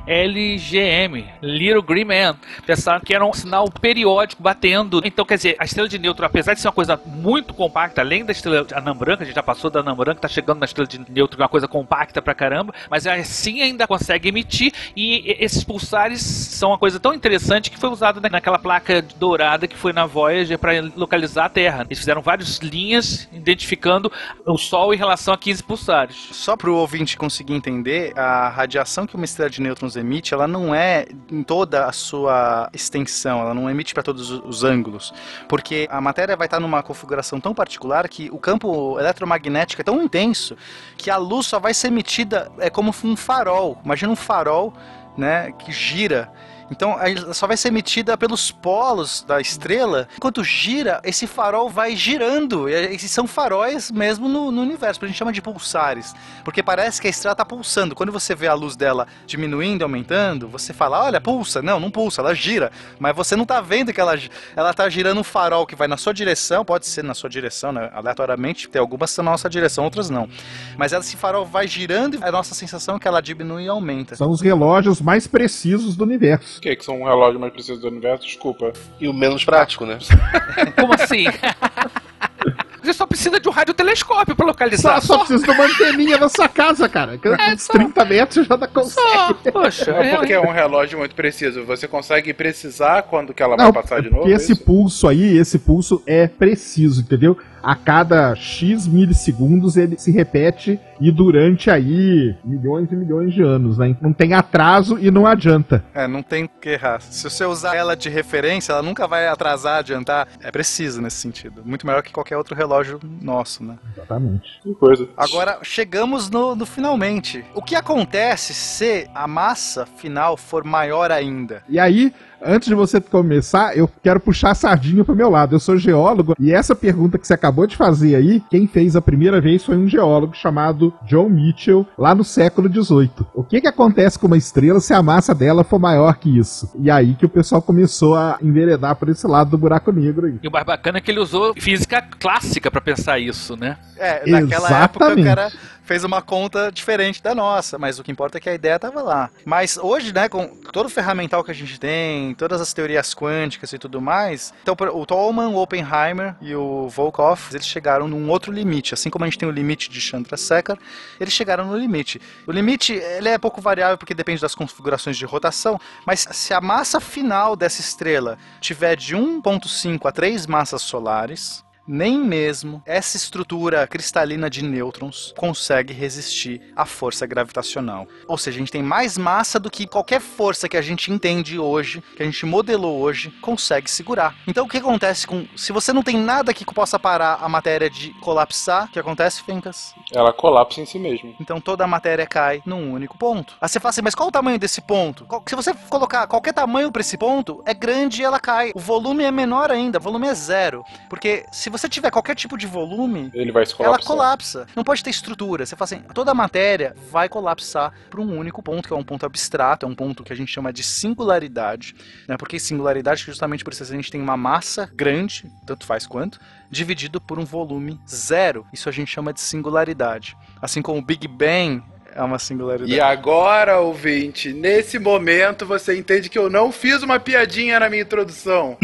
LGM, Little Green Man. Pensaram que era um sinal periódico batendo. Então, quer dizer, a estrela de nêutron, apesar de ser uma coisa muito compacta, além da estrela anã branca, a gente já passou da anã branca, tá chegando na estrela de é uma coisa compacta pra caramba, mas assim ainda consegue emitir e esses pulsares são uma coisa tão interessante que foi usada na- naquela placa dourada que foi na Voyager para localizar a Terra. Eles fizeram várias linhas identificando o Sol em relação a 15 pulsares. Só para o ouvinte conseguir entender, a radiação que uma estrela de nêutrons emite, ela não é em toda a sua extensão, ela não emite para todos os- os ângulos, porque a matéria vai estar numa configuração tão particular que o campo eletromagnético é tão intenso que a luz só vai ser emitida é como um farol. Imagina um farol, né, que gira. Então ela só vai ser emitida pelos polos da estrela. Enquanto gira, esse farol vai girando. E são faróis mesmo no, no universo. A gente chama de pulsares. Porque parece que a estrela está pulsando. Quando você vê a luz dela diminuindo aumentando, você fala, olha, pulsa. Não, não pulsa, ela gira. Mas você não está vendo que ela, ela tá girando um farol que vai na sua direção. Pode ser na sua direção, né? Aleatoriamente. Tem algumas que são na nossa direção, outras não. Mas esse farol vai girando e a nossa sensação é que ela diminui e aumenta. São os relógios mais precisos do universo. O que, que são um relógio mais preciso do universo? Desculpa. E o menos prático, né? Como assim? Você só precisa de um radiotelescópio pra Só, localizar. só precisa de uma anteninha na sua casa, cara. Que É, uns só. 30 metros já dá consegue. Poxa, É porque é um relógio muito preciso. Você consegue precisar quando que ela Não, vai passar de novo? porque é esse isso? pulso aí, esse pulso é preciso, entendeu? A cada X milissegundos ele se repete e durante aí milhões e milhões de anos, né? Não tem atraso e não adianta. É, não tem o que errar. Se você usar ela de referência, ela nunca vai atrasar, adiantar. É preciso nesse sentido. Muito melhor que qualquer outro relógio nosso, né? Exatamente. Que coisa. Agora, chegamos no, no finalmente. O que acontece se a massa final for maior ainda? E aí, Antes de você começar, eu quero puxar a sardinha pro meu lado. Eu sou geólogo e essa pergunta que você acabou de fazer aí, quem fez a primeira vez foi um geólogo chamado John Mitchell, lá no século XVIII. O que que acontece com uma estrela se a massa dela for maior que isso? E aí que o pessoal começou a enveredar por esse lado do buraco negro aí. E o mais bacana é que ele usou física clássica pra pensar isso, né? É, naquela época o Exatamente. cara fez uma conta diferente da nossa, mas o que importa é que a ideia tava lá. Mas hoje, né, com todo o ferramental que a gente tem, todas as teorias quânticas e tudo mais, então o Tolman, o Oppenheimer e o Volkov, eles chegaram num outro limite, assim como a gente tem o limite de Chandrasekhar, eles chegaram no limite. O limite, ele é pouco variável porque depende das configurações de rotação, mas se a massa final dessa estrela tiver de 1.5 a 3 massas solares, nem mesmo essa estrutura cristalina de nêutrons consegue resistir à força gravitacional. Ou seja, a gente tem mais massa do que qualquer força que a gente entende hoje, que a gente modelou hoje, consegue segurar. Então o que acontece com. Se você não tem nada que possa parar a matéria de colapsar, o que acontece, Fencas? Ela colapsa em si mesma. Então toda a matéria cai num único ponto. Aí você fala assim, mas qual o tamanho desse ponto? Se você colocar qualquer tamanho para esse ponto, é grande e ela cai. O volume é menor ainda, o volume é zero. Porque se você tiver qualquer tipo de volume, Ele vai ela colapsa. Não pode ter estrutura. Você fala assim, toda a matéria vai colapsar para um único ponto, que é um ponto abstrato, é um ponto que a gente chama de singularidade. Né? Porque singularidade, justamente por isso a gente tem uma massa grande, tanto faz quanto, dividido por um volume zero. Isso a gente chama de singularidade. Assim como o Big Bang é uma singularidade. E agora, ouvinte, nesse momento você entende que eu não fiz uma piadinha na minha introdução.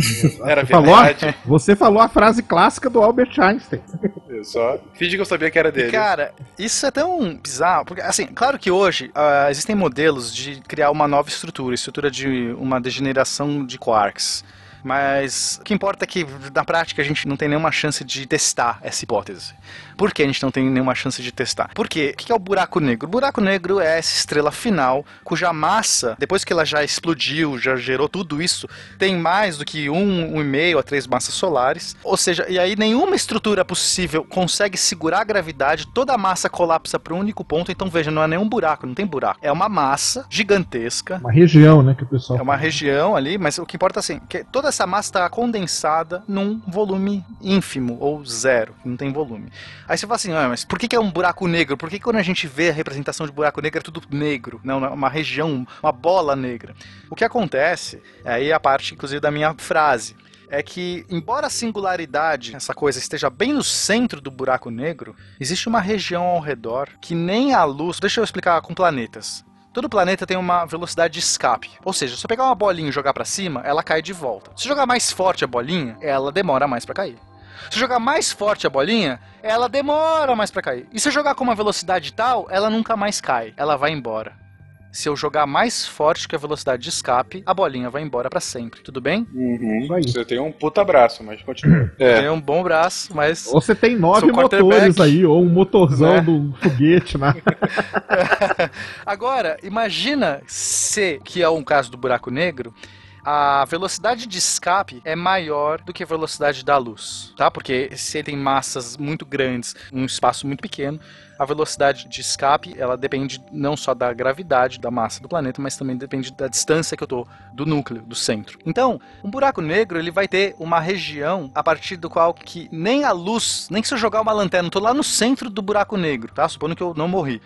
Era Você falou, verdade. você falou a frase clássica do Albert Einstein. Eu só fingi que eu sabia que era dele. cara, isso é tão bizarro, porque, assim, claro que hoje ah, existem modelos de criar uma nova estrutura, estrutura de uma degeneração de quarks. Mas o que importa é que, na prática, a gente não tem nenhuma chance de testar essa hipótese. Por que a gente não tem nenhuma chance de testar? Porque o que é o buraco negro? O buraco negro é essa estrela final cuja massa, depois que ela já explodiu, já gerou tudo isso, tem mais do que um, um e meio a três massas solares. Ou seja, e aí nenhuma estrutura possível consegue segurar a gravidade, toda a massa colapsa para um único ponto. Então veja, não é nenhum buraco, não tem buraco. É uma massa gigantesca. Uma região, né, que o pessoal É uma região ali, mas o que importa assim, que toda essa massa está condensada num volume ínfimo ou zero, não tem volume. Aí você fala assim, ah, mas por que, que é um buraco negro? Por que, que quando a gente vê a representação de buraco negro é tudo negro? Não, não, uma região, uma bola negra. O que acontece, aí a parte inclusive da minha frase, é que, embora a singularidade, essa coisa, esteja bem no centro do buraco negro, existe uma região ao redor que nem a luz. Deixa eu explicar com planetas. Todo planeta tem uma velocidade de escape. Ou seja, se eu pegar uma bolinha e jogar pra cima, ela cai de volta. Se jogar mais forte a bolinha, ela demora mais pra cair. Se eu jogar mais forte a bolinha, ela demora mais pra cair. E se eu jogar com uma velocidade tal, ela nunca mais cai, ela vai embora. Se eu jogar mais forte que a velocidade de escape, a bolinha vai embora pra sempre. Tudo bem? Uhum. Você tem um puta braço, mas continua. É. Tem um bom braço, mas Ou você tem nove motores aí, ou um motorzão Né? do foguete, né? Agora, imagina se, que é um caso do buraco negro, a velocidade de escape é maior do que a velocidade da luz, tá? Porque se ele tem massas muito grandes, um espaço muito pequeno, a velocidade de escape, ela depende não só da gravidade da massa do planeta, mas também depende da distância que eu tô do núcleo, do centro. Então, um buraco negro, ele vai ter uma região a partir do qual que nem a luz, nem se eu jogar uma lanterna, eu tô lá no centro do buraco negro, tá? Supondo que eu não morri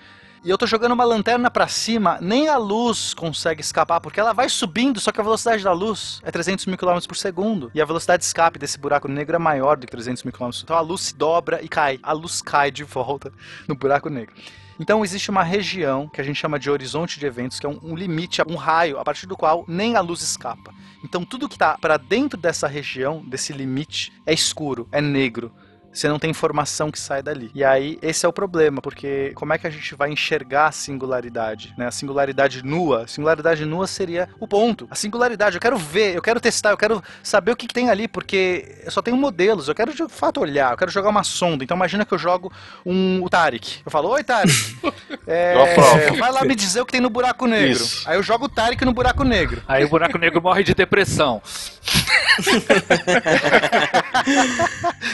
e eu tô jogando uma lanterna pra cima, nem a luz consegue escapar, porque ela vai subindo, só que a velocidade da luz é 300 mil km por segundo. E a velocidade de escape desse buraco negro é maior do que 300 mil km. Então a luz se dobra e cai. A luz cai de volta no buraco negro. Então existe uma região que a gente chama de horizonte de eventos, que é um, um limite, um raio, a partir do qual nem a luz escapa. Então tudo que está para dentro dessa região, desse limite, é escuro, é negro. Você não tem informação que sai dali. E aí, esse é o problema, porque como é que a gente vai enxergar a singularidade? Né? A singularidade nua. A singularidade nua seria o ponto. A singularidade, eu quero ver, eu quero testar, eu quero saber o que, que tem ali, porque eu só tenho modelos, eu quero de fato olhar, eu quero jogar uma sonda. Então imagina que eu jogo um, o Tarek. Eu falo, oi Tarek, é, Eu aprovo. vai lá me dizer o que tem no buraco negro. Isso. Aí eu jogo o Tarek no buraco negro. Aí o buraco negro morre de depressão.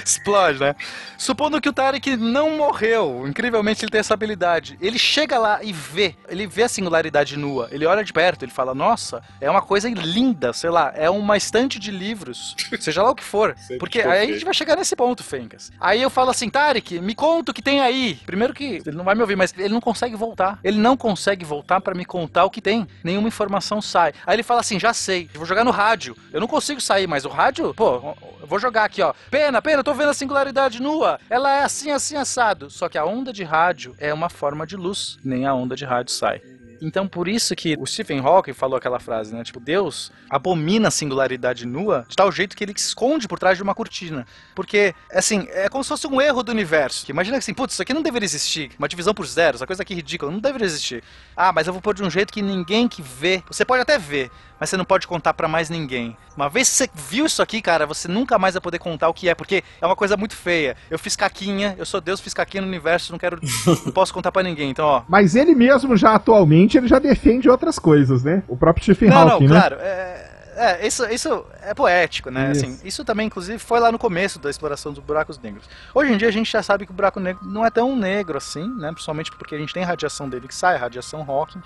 Explode, né? Supondo que o Tarek não morreu, incrivelmente ele tem essa habilidade. Ele chega lá e vê, ele vê a singularidade nua, ele olha de perto, ele fala: Nossa, é uma coisa linda, sei lá, é uma estante de livros, seja lá o que for. Porque aí a gente vai chegar nesse ponto, Fencas. Aí eu falo assim: Tarek, me conta o que tem aí. Primeiro que ele não vai me ouvir, mas ele não consegue voltar. Ele não consegue voltar para me contar o que tem. Nenhuma informação sai. Aí ele fala assim: Já sei, vou jogar no rádio. Eu não consigo sair, mas o rádio, pô, eu vou jogar aqui, ó. Pena, pena, eu tô vendo a singularidade nua. Ela é assim, assim, assado. Só que a onda de rádio é uma forma de luz. Nem a onda de rádio sai. Então, por isso que o Stephen Hawking falou aquela frase, né? Tipo, Deus abomina a singularidade nua de tal jeito que ele esconde por trás de uma cortina. Porque, assim, é como se fosse um erro do universo. Que imagina assim, putz, isso aqui não deveria existir. Uma divisão por zero, essa coisa aqui ridícula, não deveria existir. Ah, mas eu vou pôr de um jeito que ninguém que vê. Você pode até ver, mas você não pode contar pra mais ninguém. Uma vez que você viu isso aqui, cara, você nunca mais vai poder contar o que é, porque é uma coisa muito feia. Eu fiz caquinha, eu sou Deus, fiz caquinha no universo, não quero, não posso contar pra ninguém. Então, ó, Mas ele mesmo já atualmente, ele já defende outras coisas, né? O próprio Stephen Não, Hawking, não, né? claro. É, é, isso, isso é poético, né? Isso. Assim, isso também, inclusive, foi lá no começo da exploração dos buracos negros. Hoje em dia a gente já sabe que o buraco negro não é tão negro assim, né? Principalmente porque a gente tem radiação dele que sai, radiação Hawking.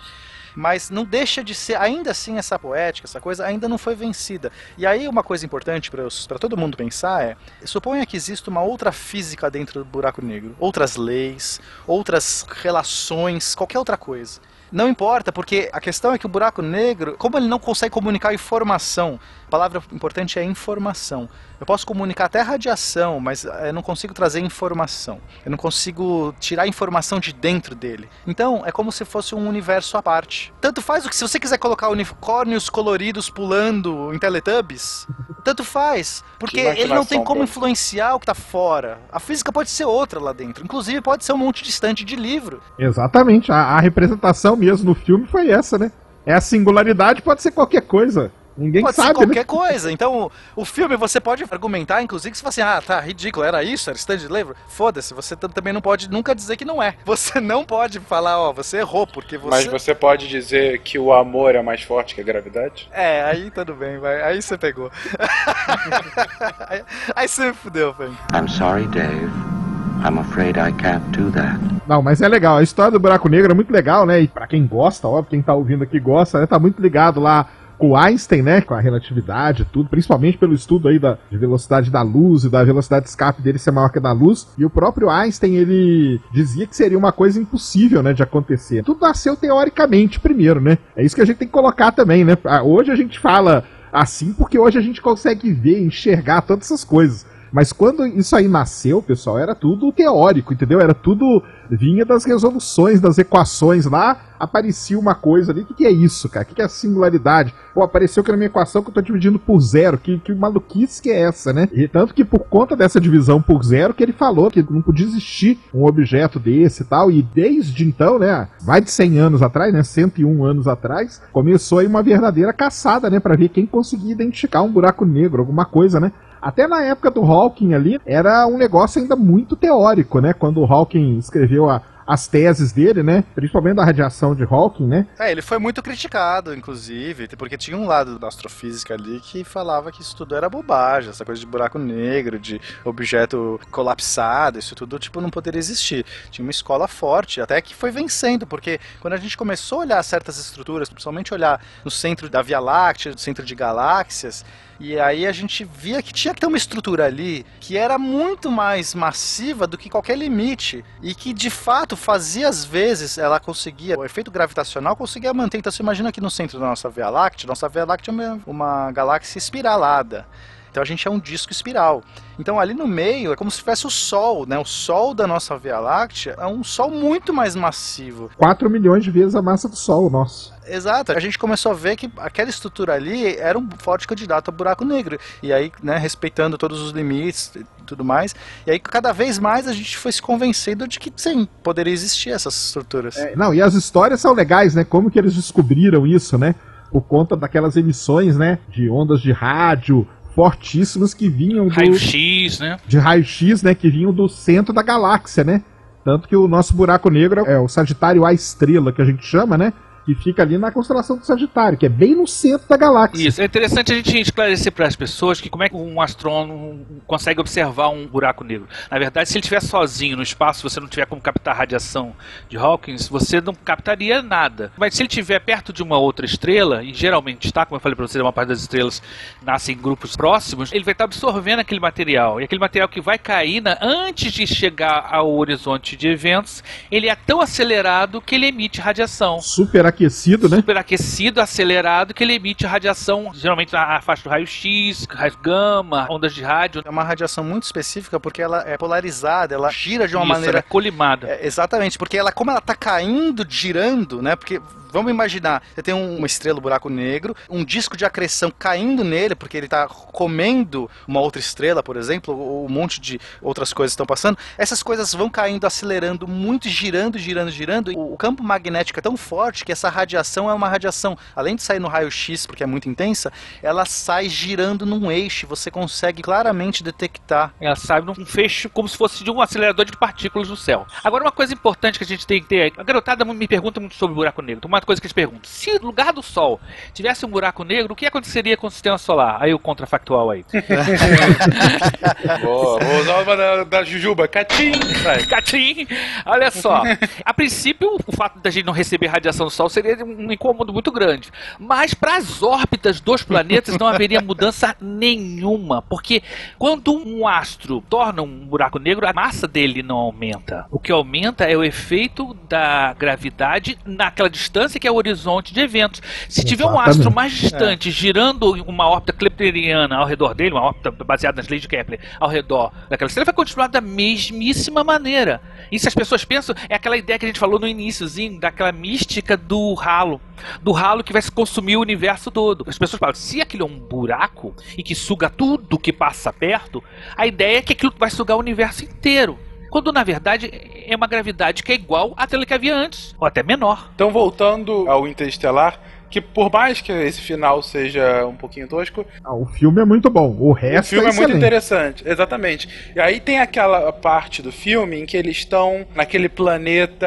Mas não deixa de ser, ainda assim, essa poética, essa coisa ainda não foi vencida. E aí uma coisa importante para todo mundo pensar é: suponha que exista uma outra física dentro do buraco negro, outras leis, outras relações, qualquer outra coisa. Não importa, porque a questão é que o buraco negro, como ele não consegue comunicar informação, a palavra importante é informação. Eu posso comunicar até radiação, mas eh, eu não consigo trazer informação. Eu não consigo tirar informação de dentro dele. Então, é como se fosse um universo à parte. Tanto faz o que se você quiser colocar unicórnios coloridos pulando em Teletubbies, tanto faz, porque Que ele não tem como influenciar o que tá fora. A física pode ser outra lá dentro. Inclusive, pode ser um monte de estante de livro. Exatamente, a, a representação mesmo no filme foi essa, né? É a singularidade, pode ser qualquer coisa. Ninguém Pode sabe, ser qualquer né? coisa. Então, o filme você pode argumentar, inclusive, que você fala assim, ah, tá, ridículo, era isso, era stand de livro. Foda-se, você tam- também não pode nunca dizer que não é. Você não pode falar, ó, você errou, porque você. Mas você pode dizer que o amor é mais forte que a gravidade? É, aí tudo bem, vai. Aí você pegou. aí, aí você me fudeu, velho. I'm sorry, Dave. I'm afraid I can't do that. Não, mas é legal. A história do buraco negro é muito legal, né? E pra quem gosta, óbvio, quem tá ouvindo aqui gosta, né? Tá muito ligado lá com Einstein, né? Com a relatividade e tudo, principalmente pelo estudo aí da de velocidade da luz e da velocidade de escape dele ser maior que a da luz. E o próprio Einstein, ele dizia que seria uma coisa impossível, né, de acontecer. Tudo nasceu teoricamente primeiro, né? É isso que a gente tem que colocar também, né? Ah, Hoje a gente fala assim porque hoje a gente consegue ver, enxergar todas essas coisas. Mas quando isso aí nasceu, pessoal, era tudo teórico, entendeu? Era tudo. vinha das resoluções, das equações lá, aparecia uma coisa ali. O que, que é isso, cara? O que, que é a singularidade? Pô, apareceu aqui na minha equação que eu tô dividindo por zero. Que, que maluquice que é essa, né? E tanto que por conta dessa divisão por zero, que ele falou que não podia existir um objeto desse e tal. E desde então, né? Mais de 100 anos atrás, né? 101 anos atrás, começou aí uma verdadeira caçada, né? Pra ver quem conseguia identificar um buraco negro, alguma coisa, né? Até na época do Hawking ali, era um negócio ainda muito teórico, né? Quando o Hawking escreveu a- as teses dele, né? Principalmente da radiação de Hawking, né? É, ele foi muito criticado, inclusive, porque tinha um lado da astrofísica ali que falava que isso tudo era bobagem, essa coisa de buraco negro, de objeto colapsado, isso tudo, tipo, não poderia existir. Tinha uma escola forte, até que foi vencendo, porque quando a gente começou a olhar certas estruturas, principalmente olhar no centro da Via Láctea, no centro de galáxias, e aí a gente via que tinha que ter uma estrutura ali que era muito mais massiva do que qualquer limite e que de fato fazia às vezes ela conseguia, o efeito gravitacional conseguia manter. Então você imagina que no centro da nossa Via Láctea, nossa Via Láctea é uma, uma galáxia espiralada. Então a gente é um disco espiral. Então ali no meio é como se tivesse o Sol, né? O Sol da nossa Via Láctea é um Sol muito mais massivo. 4 milhões de vezes a massa do Sol, nosso. Exato, a gente começou a ver que aquela estrutura ali era um forte candidato a buraco negro. E aí, né, respeitando todos os limites e tudo mais. E aí, cada vez mais a gente foi se convencendo de que sim, poderia existir essas estruturas. Não, e as histórias são legais, né? Como que eles descobriram isso, né? Por conta daquelas emissões, né? De ondas de rádio fortíssimas que vinham do... Raio-X, né? de raio-x, né, que vinham do centro da galáxia, né? Tanto que o nosso buraco negro é o Sagitário A estrela, que a gente chama, né? Que fica ali na constelação do Sagitário, que é bem no centro da galáxia. Isso, é interessante a gente esclarecer para as pessoas que como é que um astrônomo consegue observar um buraco negro. Na verdade, se ele estiver sozinho no espaço, você não tiver como captar a radiação de Hawkins, você não captaria nada. Mas se ele estiver perto de uma outra estrela, e geralmente está, como eu falei para vocês, uma parte das estrelas nascem em grupos próximos, ele vai estar absorvendo aquele material. E aquele material que vai cair na, antes de chegar ao horizonte de eventos, ele é tão acelerado que ele emite radiação. Superaquecido, né? Superaquecido, acelerado, que ele emite radiação, geralmente na faixa do raio-x, raio gama, ondas de rádio. É uma radiação muito específica porque ela é polarizada, ela gira de uma Isso, maneira ela é colimada. É, exatamente, porque ela, como ela tá caindo, girando, né? Porque vamos imaginar, você tem um- uma estrela, um buraco negro, um disco de acreção caindo nele, porque ele tá comendo uma outra estrela, por exemplo, ou um monte de outras coisas estão passando. Essas coisas vão caindo, acelerando muito, girando, girando, girando. E o campo magnético é tão forte que essa radiação é uma radiação, além de sair no raio-x, porque é muito intensa, ela sai girando num eixo, você consegue claramente detectar. Ela sai num fecho como se fosse de um acelerador de partículas no céu. Agora, uma coisa importante que a gente tem que ter. A garotada me pergunta muito sobre buraco negro. Uma coisa que eles perguntam: se no lugar do Sol tivesse um buraco negro, o que aconteceria com o sistema solar? Aí o contrafactual aí. Boa, vou usar uma da, da Jujuba. Catim! Catim! Olha só. A princípio, o fato da gente não receber radiação do Sol seria um incômodo muito grande. Mas para as órbitas dos planetas não haveria mudança nenhuma. Porque quando um astro torna um buraco negro, a massa dele não aumenta. O que aumenta é o efeito da gravidade naquela distância que é o horizonte de eventos. Se tiver um Exatamente. astro mais distante girando em uma órbita kepleriana ao redor dele, uma órbita baseada nas leis de Kepler, ao redor daquela estrela, vai continuar da mesmíssima maneira. E se as pessoas pensam, é aquela ideia que a gente falou no iníciozinho, daquela mística do ralo. Do ralo que vai se consumir o universo todo. As pessoas falam, se aquilo é um buraco e que suga tudo que passa perto, a ideia é que aquilo vai sugar o universo inteiro. Quando na verdade é uma gravidade que é igual àquela que havia antes, ou até menor. Então, voltando ao Interestelar, que por mais que esse final seja um pouquinho tosco, Ah, o filme é muito bom. O o resto filme é é muito interessante. Exatamente. E aí tem aquela parte do filme em que eles estão naquele planeta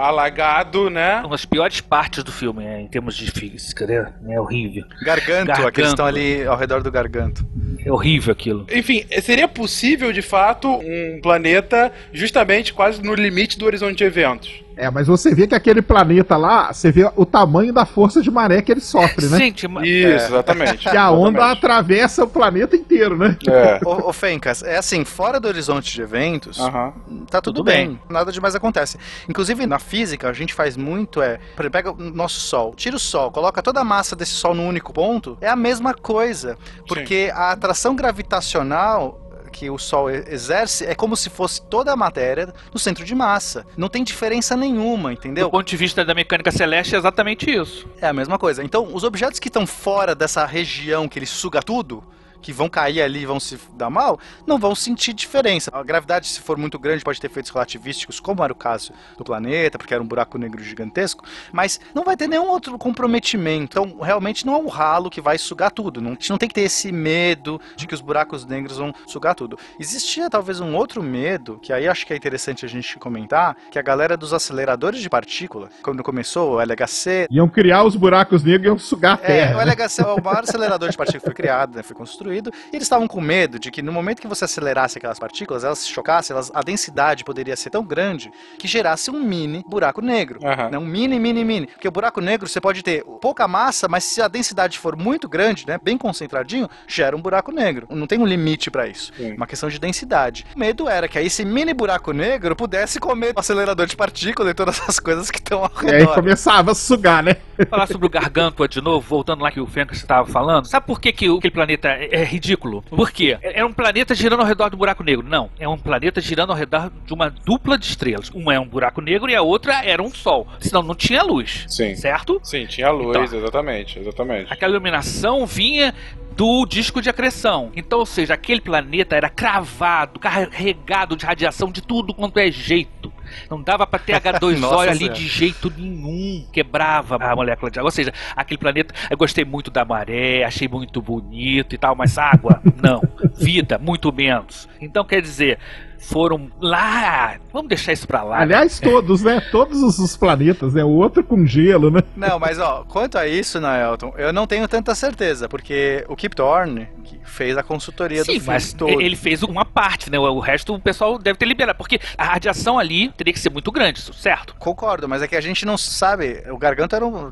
alagado, né? Uma das piores partes do filme, é, em termos de física, né? É horrível. Garganto, Garganto. aqueles estão ali ao redor do garganto. É horrível aquilo. Enfim, seria possível, de fato, um planeta justamente quase no limite do horizonte de eventos. É, mas você vê que aquele planeta lá, você vê o tamanho da força de maré que ele sofre, né? Gente, ma- Isso, É. exatamente. Que a onda Exatamente. atravessa o planeta inteiro, né? É. Ô, ô Fencas, é assim, fora do horizonte de eventos, Aham. tá tudo, Tudo bem. bem. nada demais acontece. Inclusive na física, a gente faz muito é, por exemplo, pega o nosso Sol, tira o Sol, coloca toda a massa desse Sol num único ponto, é a mesma coisa, porque a atração gravitacional que o Sol exerce é como se fosse toda a matéria no centro de massa. Não tem diferença nenhuma, do entendeu? ponto de vista da mecânica celeste, é exatamente isso. É a mesma coisa. Então, os objetos que estão fora dessa região que ele suga tudo, que vão cair ali e vão se dar mal, não vão sentir diferença. A gravidade, se for muito grande, pode ter efeitos relativísticos, como era o caso do planeta, porque era um buraco negro gigantesco, mas não vai ter nenhum outro comprometimento. Então, realmente não é um ralo que vai sugar tudo. Não, a gente não tem que ter esse medo de que os buracos negros vão sugar tudo. Existia talvez um outro medo, que aí acho que é interessante a gente comentar, que a galera dos aceleradores de partícula, quando começou o LHC, Iam criar os buracos negros e iam sugar a é, terra. o né? LHC é o maior acelerador de partículas que foi criado, né, foi construído, e eles estavam com medo de que no momento que você acelerasse aquelas partículas, elas se chocassem, elas, a densidade poderia ser tão grande que gerasse um mini buraco negro. Aham. Né, um mini, mini, mini. Porque o buraco negro você pode ter pouca massa, mas se a densidade for muito grande, né, bem concentradinho, gera um buraco negro. Não tem um limite para isso. Sim. Uma questão de densidade. O medo era que aí esse mini buraco negro pudesse comer o acelerador de partícula e todas essas coisas que estão ao E aí redor. começava a sugar, né? Falar sobre o Gargantua de novo, voltando lá que o Fencas estava falando. Sabe por que, que o- aquele planeta é, é ridículo? Por quê? É é um planeta girando ao redor do buraco negro. Não, é um planeta girando ao redor de uma dupla de estrelas. Uma é um buraco negro e a outra era um sol. Senão não tinha luz. Sim. Certo? Sim, tinha luz, Então. exatamente, exatamente. Aquela iluminação vinha do disco de acreção. Então, ou seja, aquele planeta era cravado, carregado de radiação de tudo quanto é jeito. Não dava pra ter H2O Nossa ali Senhora. de jeito nenhum. Quebrava a molécula de água. Ou seja, aquele planeta. Eu gostei muito da maré, achei muito bonito e tal, mas água, não. vida, muito menos. Então quer dizer, foram lá. Vamos deixar isso pra lá. Aliás, todos, né? Todos os, planetas, né? O outro com gelo, né? Não, mas ó, quanto a isso, Naelton, eu não tenho tanta certeza, porque o Kip Thorne que fez a consultoria Sim, do filme mas todo. ele fez uma parte, né? O resto o pessoal deve ter liberado. Porque a radiação ali teria que ser muito grande, certo? Concordo, mas é que a gente não sabe. O garganta era, um-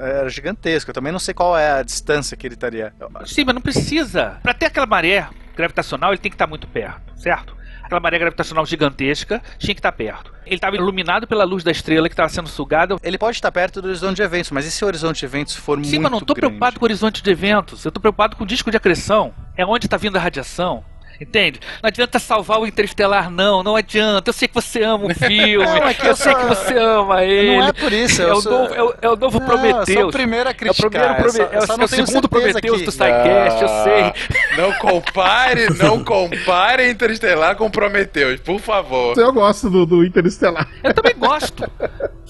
era gigantesco. Eu também não sei qual é a distância que ele estaria. Sim, mas não precisa. Pra ter aquela maré gravitacional, ele tem que estar muito perto, certo? Aquela maré gravitacional gigantesca tinha que estar perto. Ele estava iluminado pela luz da estrela que estava sendo sugada. Ele pode estar perto do horizonte de eventos, mas e se o horizonte de eventos for muito Sim, mas não grande? preocupado com o horizonte de eventos. Eu tô preocupado com o disco de acreção. É onde está vindo a radiação. Entende? Não adianta salvar o Interestelar, não. Não adianta. Eu sei que você ama o filme. Não, é que eu eu sei sou- que você ama ele. Não é por isso. É eu o, sou- novo, é, o, é o novo Não, Prometheus. Eu sou o primeiro a É o criticar. primeiro eu só- Prome- é eu o- só é o tenho segundo que- do SciCast, eu sei. Ah, Não compare, não compare Interestelar com Prometheus, por favor. Eu gosto do, do Interestelar. Eu também gosto.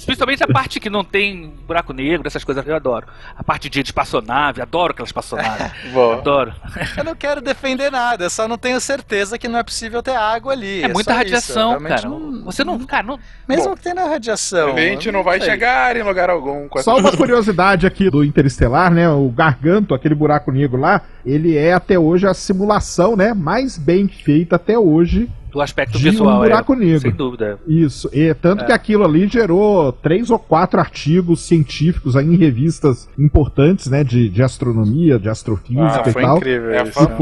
Principalmente a parte que não tem buraco negro, essas coisas eu adoro. A parte de espaçonave, adoro aquelas espaçonaves. Bom, Adoro. Eu não quero defender nada, eu só não tenho certeza que não é possível ter água ali. É muita só isso, radiação, cara. não- Você não. Cara, não. Mesmo Bom, que tenha radiação. a gente não vai sei. chegar em lugar algum com essa Só uma curiosidade aqui do Interestelar, né? O Garganto, aquele buraco negro lá, ele é até hoje a simulação, né? Mais bem feita até hoje Do aspecto de visual, um buraco é. negro. Sem dúvida. Isso, e tanto que aquilo ali gerou três ou quatro artigos científicos aí em revistas importantes, né, de, de astronomia, de astrofísica Ah, e foi tal. incrível É. E foi a- o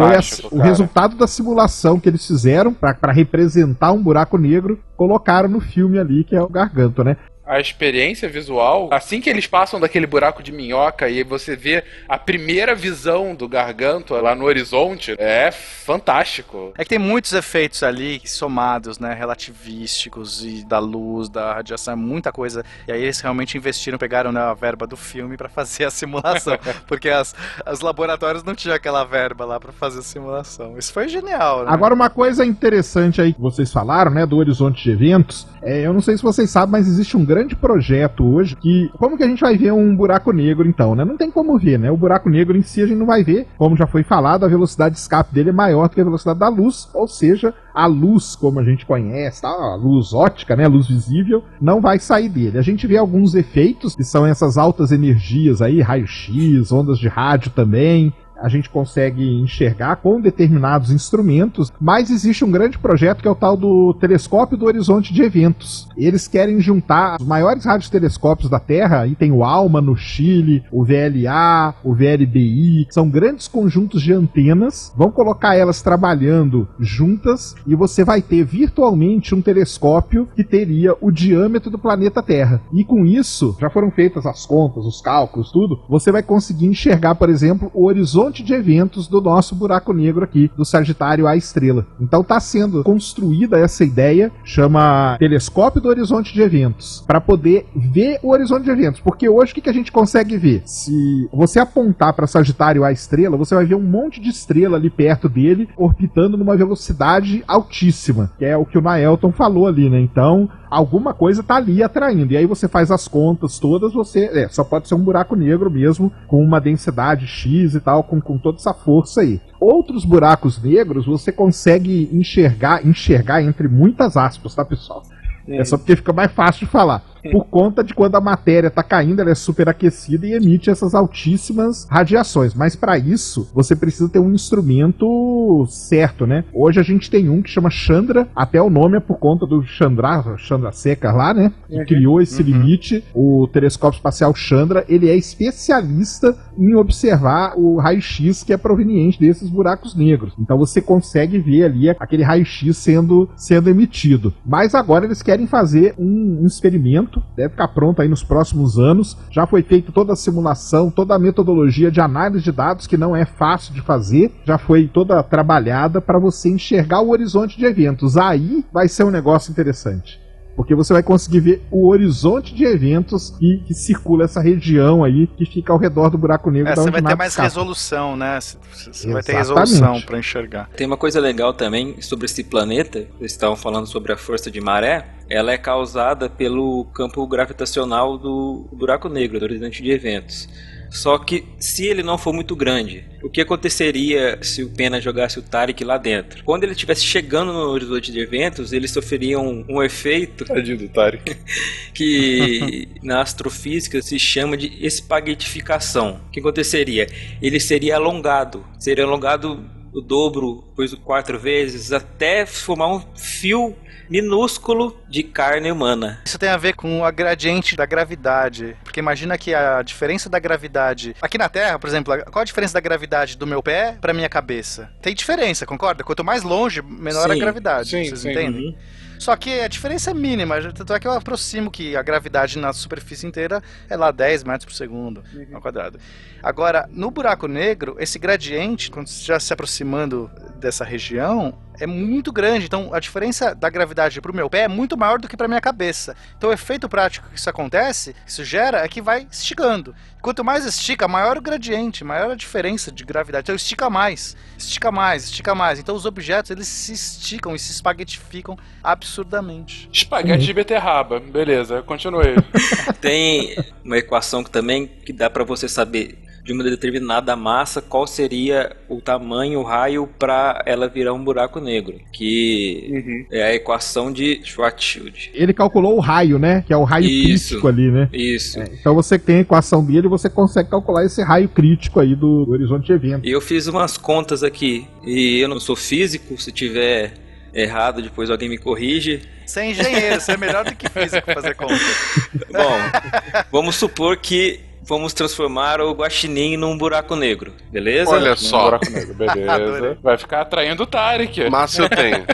cara. resultado da simulação que eles fizeram para representar um buraco negro, colocaram no filme ali, que é o Garganto, né? A experiência visual, assim que eles passam daquele buraco de minhoca e você vê a primeira visão do garganto lá no horizonte, é fantástico. É que tem muitos efeitos ali somados, né? Relativísticos e da luz, da radiação, é muita coisa. E aí eles realmente investiram, pegaram né, a verba do filme pra fazer a simulação. porque as, os laboratórios não tinham aquela verba lá pra fazer a simulação. Isso foi genial, né? Agora, uma coisa interessante aí que vocês falaram, né, do horizonte de eventos, é, eu não sei se vocês sabem, mas existe um grande projeto hoje que. Como que a gente vai ver um buraco negro, então, né? Não tem como ver, né? O buraco negro em si a gente não vai ver. Como já foi falado, a velocidade de escape dele é maior do que a velocidade da luz, ou seja, a luz, como a gente conhece, tá? a luz ótica, né? A luz visível, não vai sair dele. A gente vê alguns efeitos, que são essas altas energias aí, raio-x, ondas de rádio também, a gente consegue enxergar com determinados instrumentos, mas existe um grande projeto que é o tal do Telescópio do Horizonte de Eventos. Eles querem juntar os maiores radiotelescópios da Terra, aí tem o ALMA no Chile, o VLA, o VLBI, são grandes conjuntos de antenas, vão colocar elas trabalhando juntas e você vai ter virtualmente um telescópio que teria o diâmetro do planeta Terra. E com isso, já foram feitas as contas, os cálculos, tudo, você vai conseguir enxergar, por exemplo, o horizonte de eventos do nosso buraco negro aqui, do Sagitário à Estrela. Então está sendo construída essa ideia, chama Telescópio do Horizonte de Eventos, para poder ver o horizonte de eventos. Porque hoje o que, que a gente consegue ver? Se você apontar para Sagitário à Estrela, você vai ver um monte de estrela ali perto dele, orbitando numa velocidade altíssima, que é o que o Naelton falou ali, né? Então, alguma coisa tá ali atraindo. E aí você faz as contas todas, você. É, só pode ser um buraco negro mesmo, com uma densidade X e tal, com, com toda essa força aí. Outros buracos negros você consegue enxergar, enxergar entre muitas aspas, tá, pessoal? É só porque fica mais fácil de falar. Por conta de quando a matéria está caindo, ela é superaquecida e emite essas altíssimas radiações. Mas para isso, você precisa ter um instrumento certo, né? Hoje a gente tem um que chama Chandra, até o nome é por conta do Chandra, Chandra Seca lá, né? Que criou esse limite. O telescópio espacial Chandra, ele é especialista em observar o raio-x que é proveniente desses buracos negros. Então você consegue ver ali aquele raio-x sendo, sendo emitido. Mas agora eles querem fazer um, um experimento, deve ficar pronto aí nos próximos anos. Já foi feita toda a simulação, toda a metodologia de análise de dados, que não é fácil de fazer, já foi toda trabalhada para você enxergar o horizonte de eventos. Aí vai ser um negócio interessante. Porque você vai conseguir ver o horizonte de eventos que, que circula essa região aí, que fica ao redor do buraco negro. É, da você vai ter mais resolução, né? Você vai ter resolução pra enxergar. Tem uma coisa legal também sobre esse planeta, eles estavam falando sobre a força de maré, ela é causada pelo campo gravitacional do buraco negro, do horizonte de eventos. Só que se ele não for muito grande, o que aconteceria se o Pena jogasse o Tarek lá dentro? Quando ele estivesse chegando no horizonte de eventos, ele sofreria um, um efeito Tadinho do Tarek. que na astrofísica se chama de espaguetificação. O que aconteceria? Ele seria alongado, seria alongado o dobro, depois o quatro vezes, até formar um fio minúsculo de carne humana. Isso tem a ver com a gradiente da gravidade. Porque imagina que a diferença da gravidade. Aqui na Terra, por exemplo, qual a diferença da gravidade do meu pé para minha cabeça? Tem diferença, concorda? Quanto mais longe, menor a Sim, gravidade. sim, vocês sim. entendem? Só que a diferença é mínima, tanto é que eu aproximo que a gravidade na superfície inteira é lá 10 metros por segundo ao quadrado. Agora, no buraco negro, esse gradiente, quando você já se aproximando dessa região, é muito grande. Então, a diferença da gravidade para o meu pé é muito maior do que para minha cabeça. Então, o efeito prático que isso acontece, que isso gera, é que vai esticando. Quanto mais estica, maior o gradiente, maior a diferença de gravidade. Então, estica mais, estica mais, estica mais. Então, os objetos, eles se esticam e se espaguetificam absurdamente. Espaguete de beterraba. Beleza, continue. Tem uma equação que também que dá para você saber de uma determinada massa qual seria o tamanho, o raio para ela virar um buraco negro, que é a equação de Schwarzschild. Ele calculou o raio, né? Que é o raio Isso. crítico ali, né? Isso. Então você tem a equação dele e você consegue calcular esse raio crítico aí do, do horizonte de evento. E eu fiz umas contas aqui, e eu não sou físico, se tiver errado, depois alguém me corrige. Você é engenheiro, você é melhor do que físico fazer conta. Bom, vamos supor que vamos transformar o guaxinim num buraco negro, beleza? Olha Num só, buraco negro, beleza. Vai ficar atraindo o Tarek. massa eu tenho.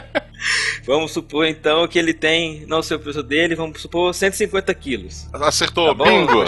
Vamos supor então que ele tem, não sei o peso dele, vamos supor 150 quilos. Acertou, Tá bom, bingo.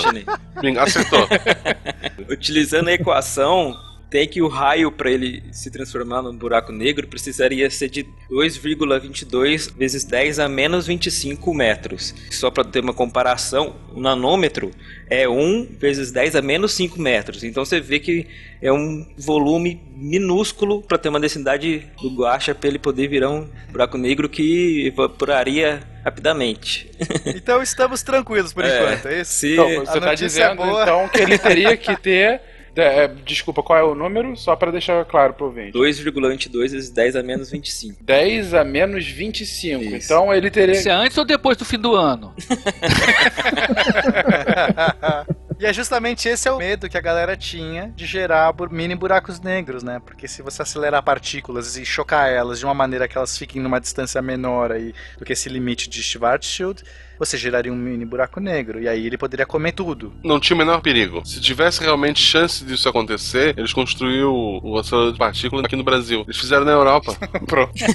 bingo. Acertou. Utilizando a equação, tem que o raio para ele se transformar num buraco negro precisaria ser de 2,22 vezes 10 a menos 25 metros. Só para ter uma comparação, o nanômetro é 1 vezes 10 a menos 5 metros. Então você vê que é um volume minúsculo para ter uma densidade do guacha para ele poder virar um buraco negro que evaporaria rapidamente. Então estamos tranquilos por É. enquanto, é isso? Se Então, A você tá notícia dizendo é boa. então que ele teria que ter. é, desculpa, qual é o número? Só pra deixar claro pro ouvinte. 2,22 vezes 10 a menos 25. 10 a menos 25. Isso. Então ele teria. Isso é antes ou depois do fim do ano? E é justamente esse é o medo que a galera tinha de gerar mini buracos negros, né? Porque se você acelerar partículas e chocar elas de uma maneira que elas fiquem numa distância menor aí do que esse limite de Schwarzschild, você geraria um mini buraco negro. E aí ele poderia comer tudo. Não tinha o menor perigo. Se tivesse realmente chance disso acontecer, eles construíram o acelerador de partículas aqui no Brasil. Eles fizeram na Europa. Pronto.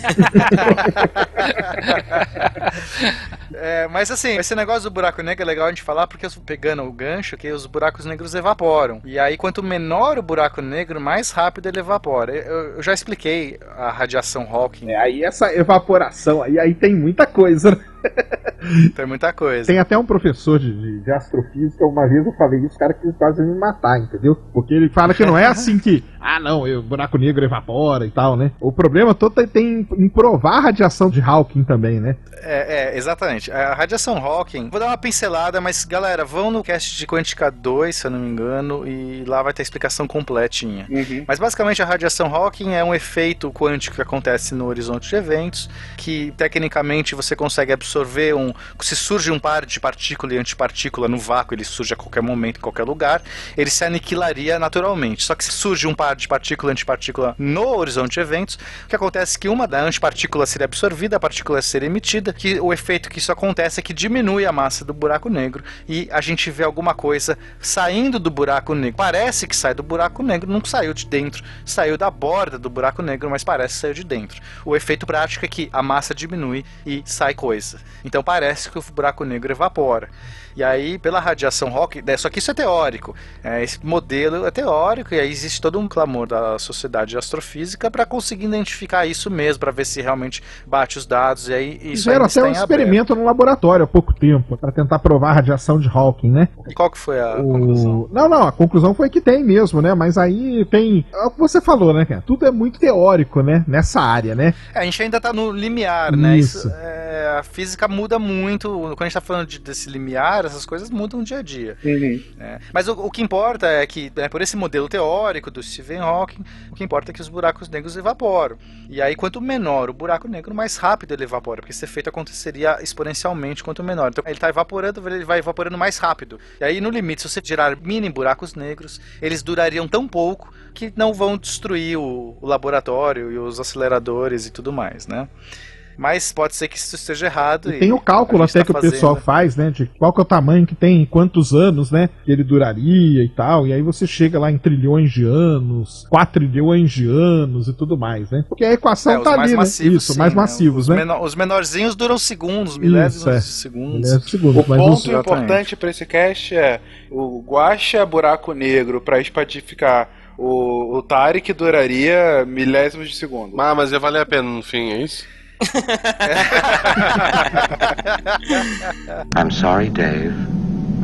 É, mas assim, esse negócio do buraco negro é legal a gente falar porque pegando o gancho que os buracos negros evaporam. E aí quanto menor o buraco negro, mais rápido ele evapora. Eu, eu já expliquei a radiação Hawking. É, aí essa evaporação aí, aí tem muita coisa. né? Tem muita coisa. Tem até um professor de, de- de astrofísica, uma vez eu falei isso, o cara quis quase me matar, entendeu? Porque ele fala que não é assim que, ah não, o buraco negro evapora e tal, né? O problema todo tem- tem em provar a radiação de Hawking também, né? É, é, exatamente. A radiação Hawking, vou dar uma pincelada, mas galera, vão no cast de Quântica 2, se eu não me engano, e lá vai ter a explicação completinha. Uhum. Mas basicamente a radiação Hawking é um efeito quântico que acontece no horizonte de eventos, que tecnicamente você consegue absorver um. Se surge um par de partícula e antipartícula no vácuo, ele surge a qualquer momento, em qualquer lugar, ele se aniquilaria naturalmente. Só que se surge um par de partícula e antipartícula no horizonte de eventos, o que acontece é que uma da antipartícula seria absorvida, a partícula seria emitida, que o efeito que isso acontece é que diminui a massa do buraco negro e a gente vê alguma coisa saindo do buraco negro. Parece que sai do buraco negro, não saiu de dentro, saiu da borda do buraco negro, mas parece que saiu de dentro. O efeito prático é que a massa diminui e sai coisa. Então parece que o buraco negro evapora. E aí, pela radiação Hawking, né, só que isso é teórico. É, esse modelo é teórico e aí existe todo um clamor da sociedade de astrofísica para conseguir identificar isso mesmo, para ver se realmente bate os dados. E aí isso Fizeram até está um em aberto. experimento no laboratório há pouco tempo, para tentar provar a radiação de Hawking, né? E qual que foi a O- conclusão? Não, não, a conclusão foi que tem mesmo, né? Mas aí tem. É o que você falou, né, cara? Tudo é muito teórico, né? Nessa área, né? É, a gente ainda tá no limiar, né? Isso. é, a física muda muito. Quando a gente tá falando de, desse limiar, essas coisas mudam dia a dia. né? Mas o, o que importa é que, né, por esse modelo teórico do Stephen Hawking, o que importa é que os buracos negros evaporam. E aí, quanto menor o buraco negro, mais rápido ele evapora, porque esse efeito aconteceria exponencialmente quanto menor. Então, ele está evaporando, ele vai evaporando mais rápido. E aí, no limite, se você gerar mini buracos negros, eles durariam tão pouco que não vão destruir o, o laboratório e os aceleradores e tudo mais, né? Mas pode ser que isso esteja errado. E tem o cálculo gente até tá que o pessoal fazendo. faz, né? De qual que é o tamanho que tem, quantos anos, né? Que ele duraria e tal. E aí você chega lá em trilhões de anos, quatrilhões de anos e tudo mais, né? Porque a equação É, tá mais ali, massivos, né? Isso, sim, mais né? massivos, Os, né? menor- os menorzinhos duram segundos, milésimos é. de segundos. Milésimos de segundos, O mas ponto importante para esse cast é o Guaxa buraco negro para espatificar o, o Tarek duraria milésimos de segundo. Ah, mas ia valer a pena no fim, é isso? I'm sorry, Dave.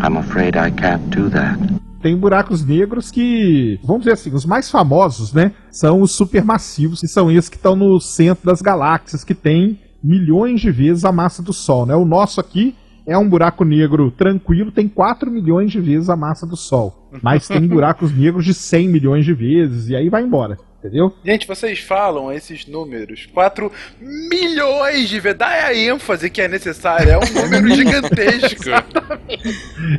I'm afraid I can't do that. Tem buracos negros que, vamos dizer assim, os mais famosos, né? São os supermassivos, que são esses que estão no centro das galáxias, que tem milhões de vezes a massa do Sol, né? O nosso aqui é um buraco negro tranquilo, tem 4 milhões de vezes a massa do Sol. Mas tem buracos negros de 100 milhões de vezes, e aí vai embora, entendeu? Gente, vocês falam esses números. 4 milhões de vezes. Dá a ênfase que é necessária. É um número gigantesco.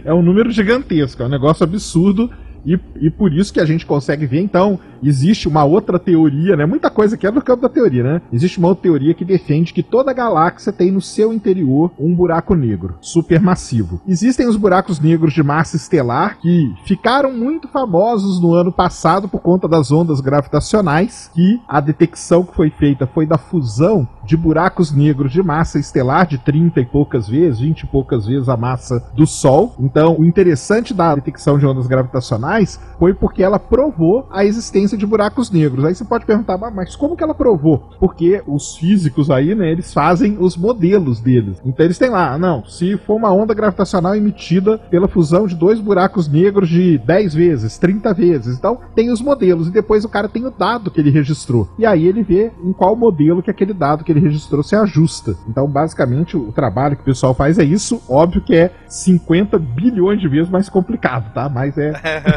É um número gigantesco, é um negócio absurdo. E, e por isso que a gente consegue ver, então, existe uma outra teoria, né? Muita coisa que é no campo da teoria, né? Existe uma outra teoria que defende que toda galáxia tem no seu interior um buraco negro supermassivo. Existem os buracos negros de massa estelar que ficaram muito famosos no ano passado por conta das ondas gravitacionais, que a detecção que foi feita foi da fusão de buracos negros de massa estelar de 30 e poucas vezes, 20 e poucas vezes a massa do Sol. Então, o interessante da detecção de ondas gravitacionais foi porque ela provou a existência de buracos negros. Aí você pode perguntar, "Ah, mas como que ela provou? Porque os físicos aí, né, eles fazem os modelos deles. Então eles têm lá, não, se for uma onda gravitacional emitida pela fusão de dois buracos negros de 10 vezes, 30 vezes. Então tem os modelos e depois o cara tem o dado que ele registrou. E aí ele vê em qual modelo que aquele dado que ele registrou se ajusta. Então, basicamente, o trabalho que o pessoal faz é isso. Óbvio que é 50 bilhões de vezes mais complicado, tá? Mas é.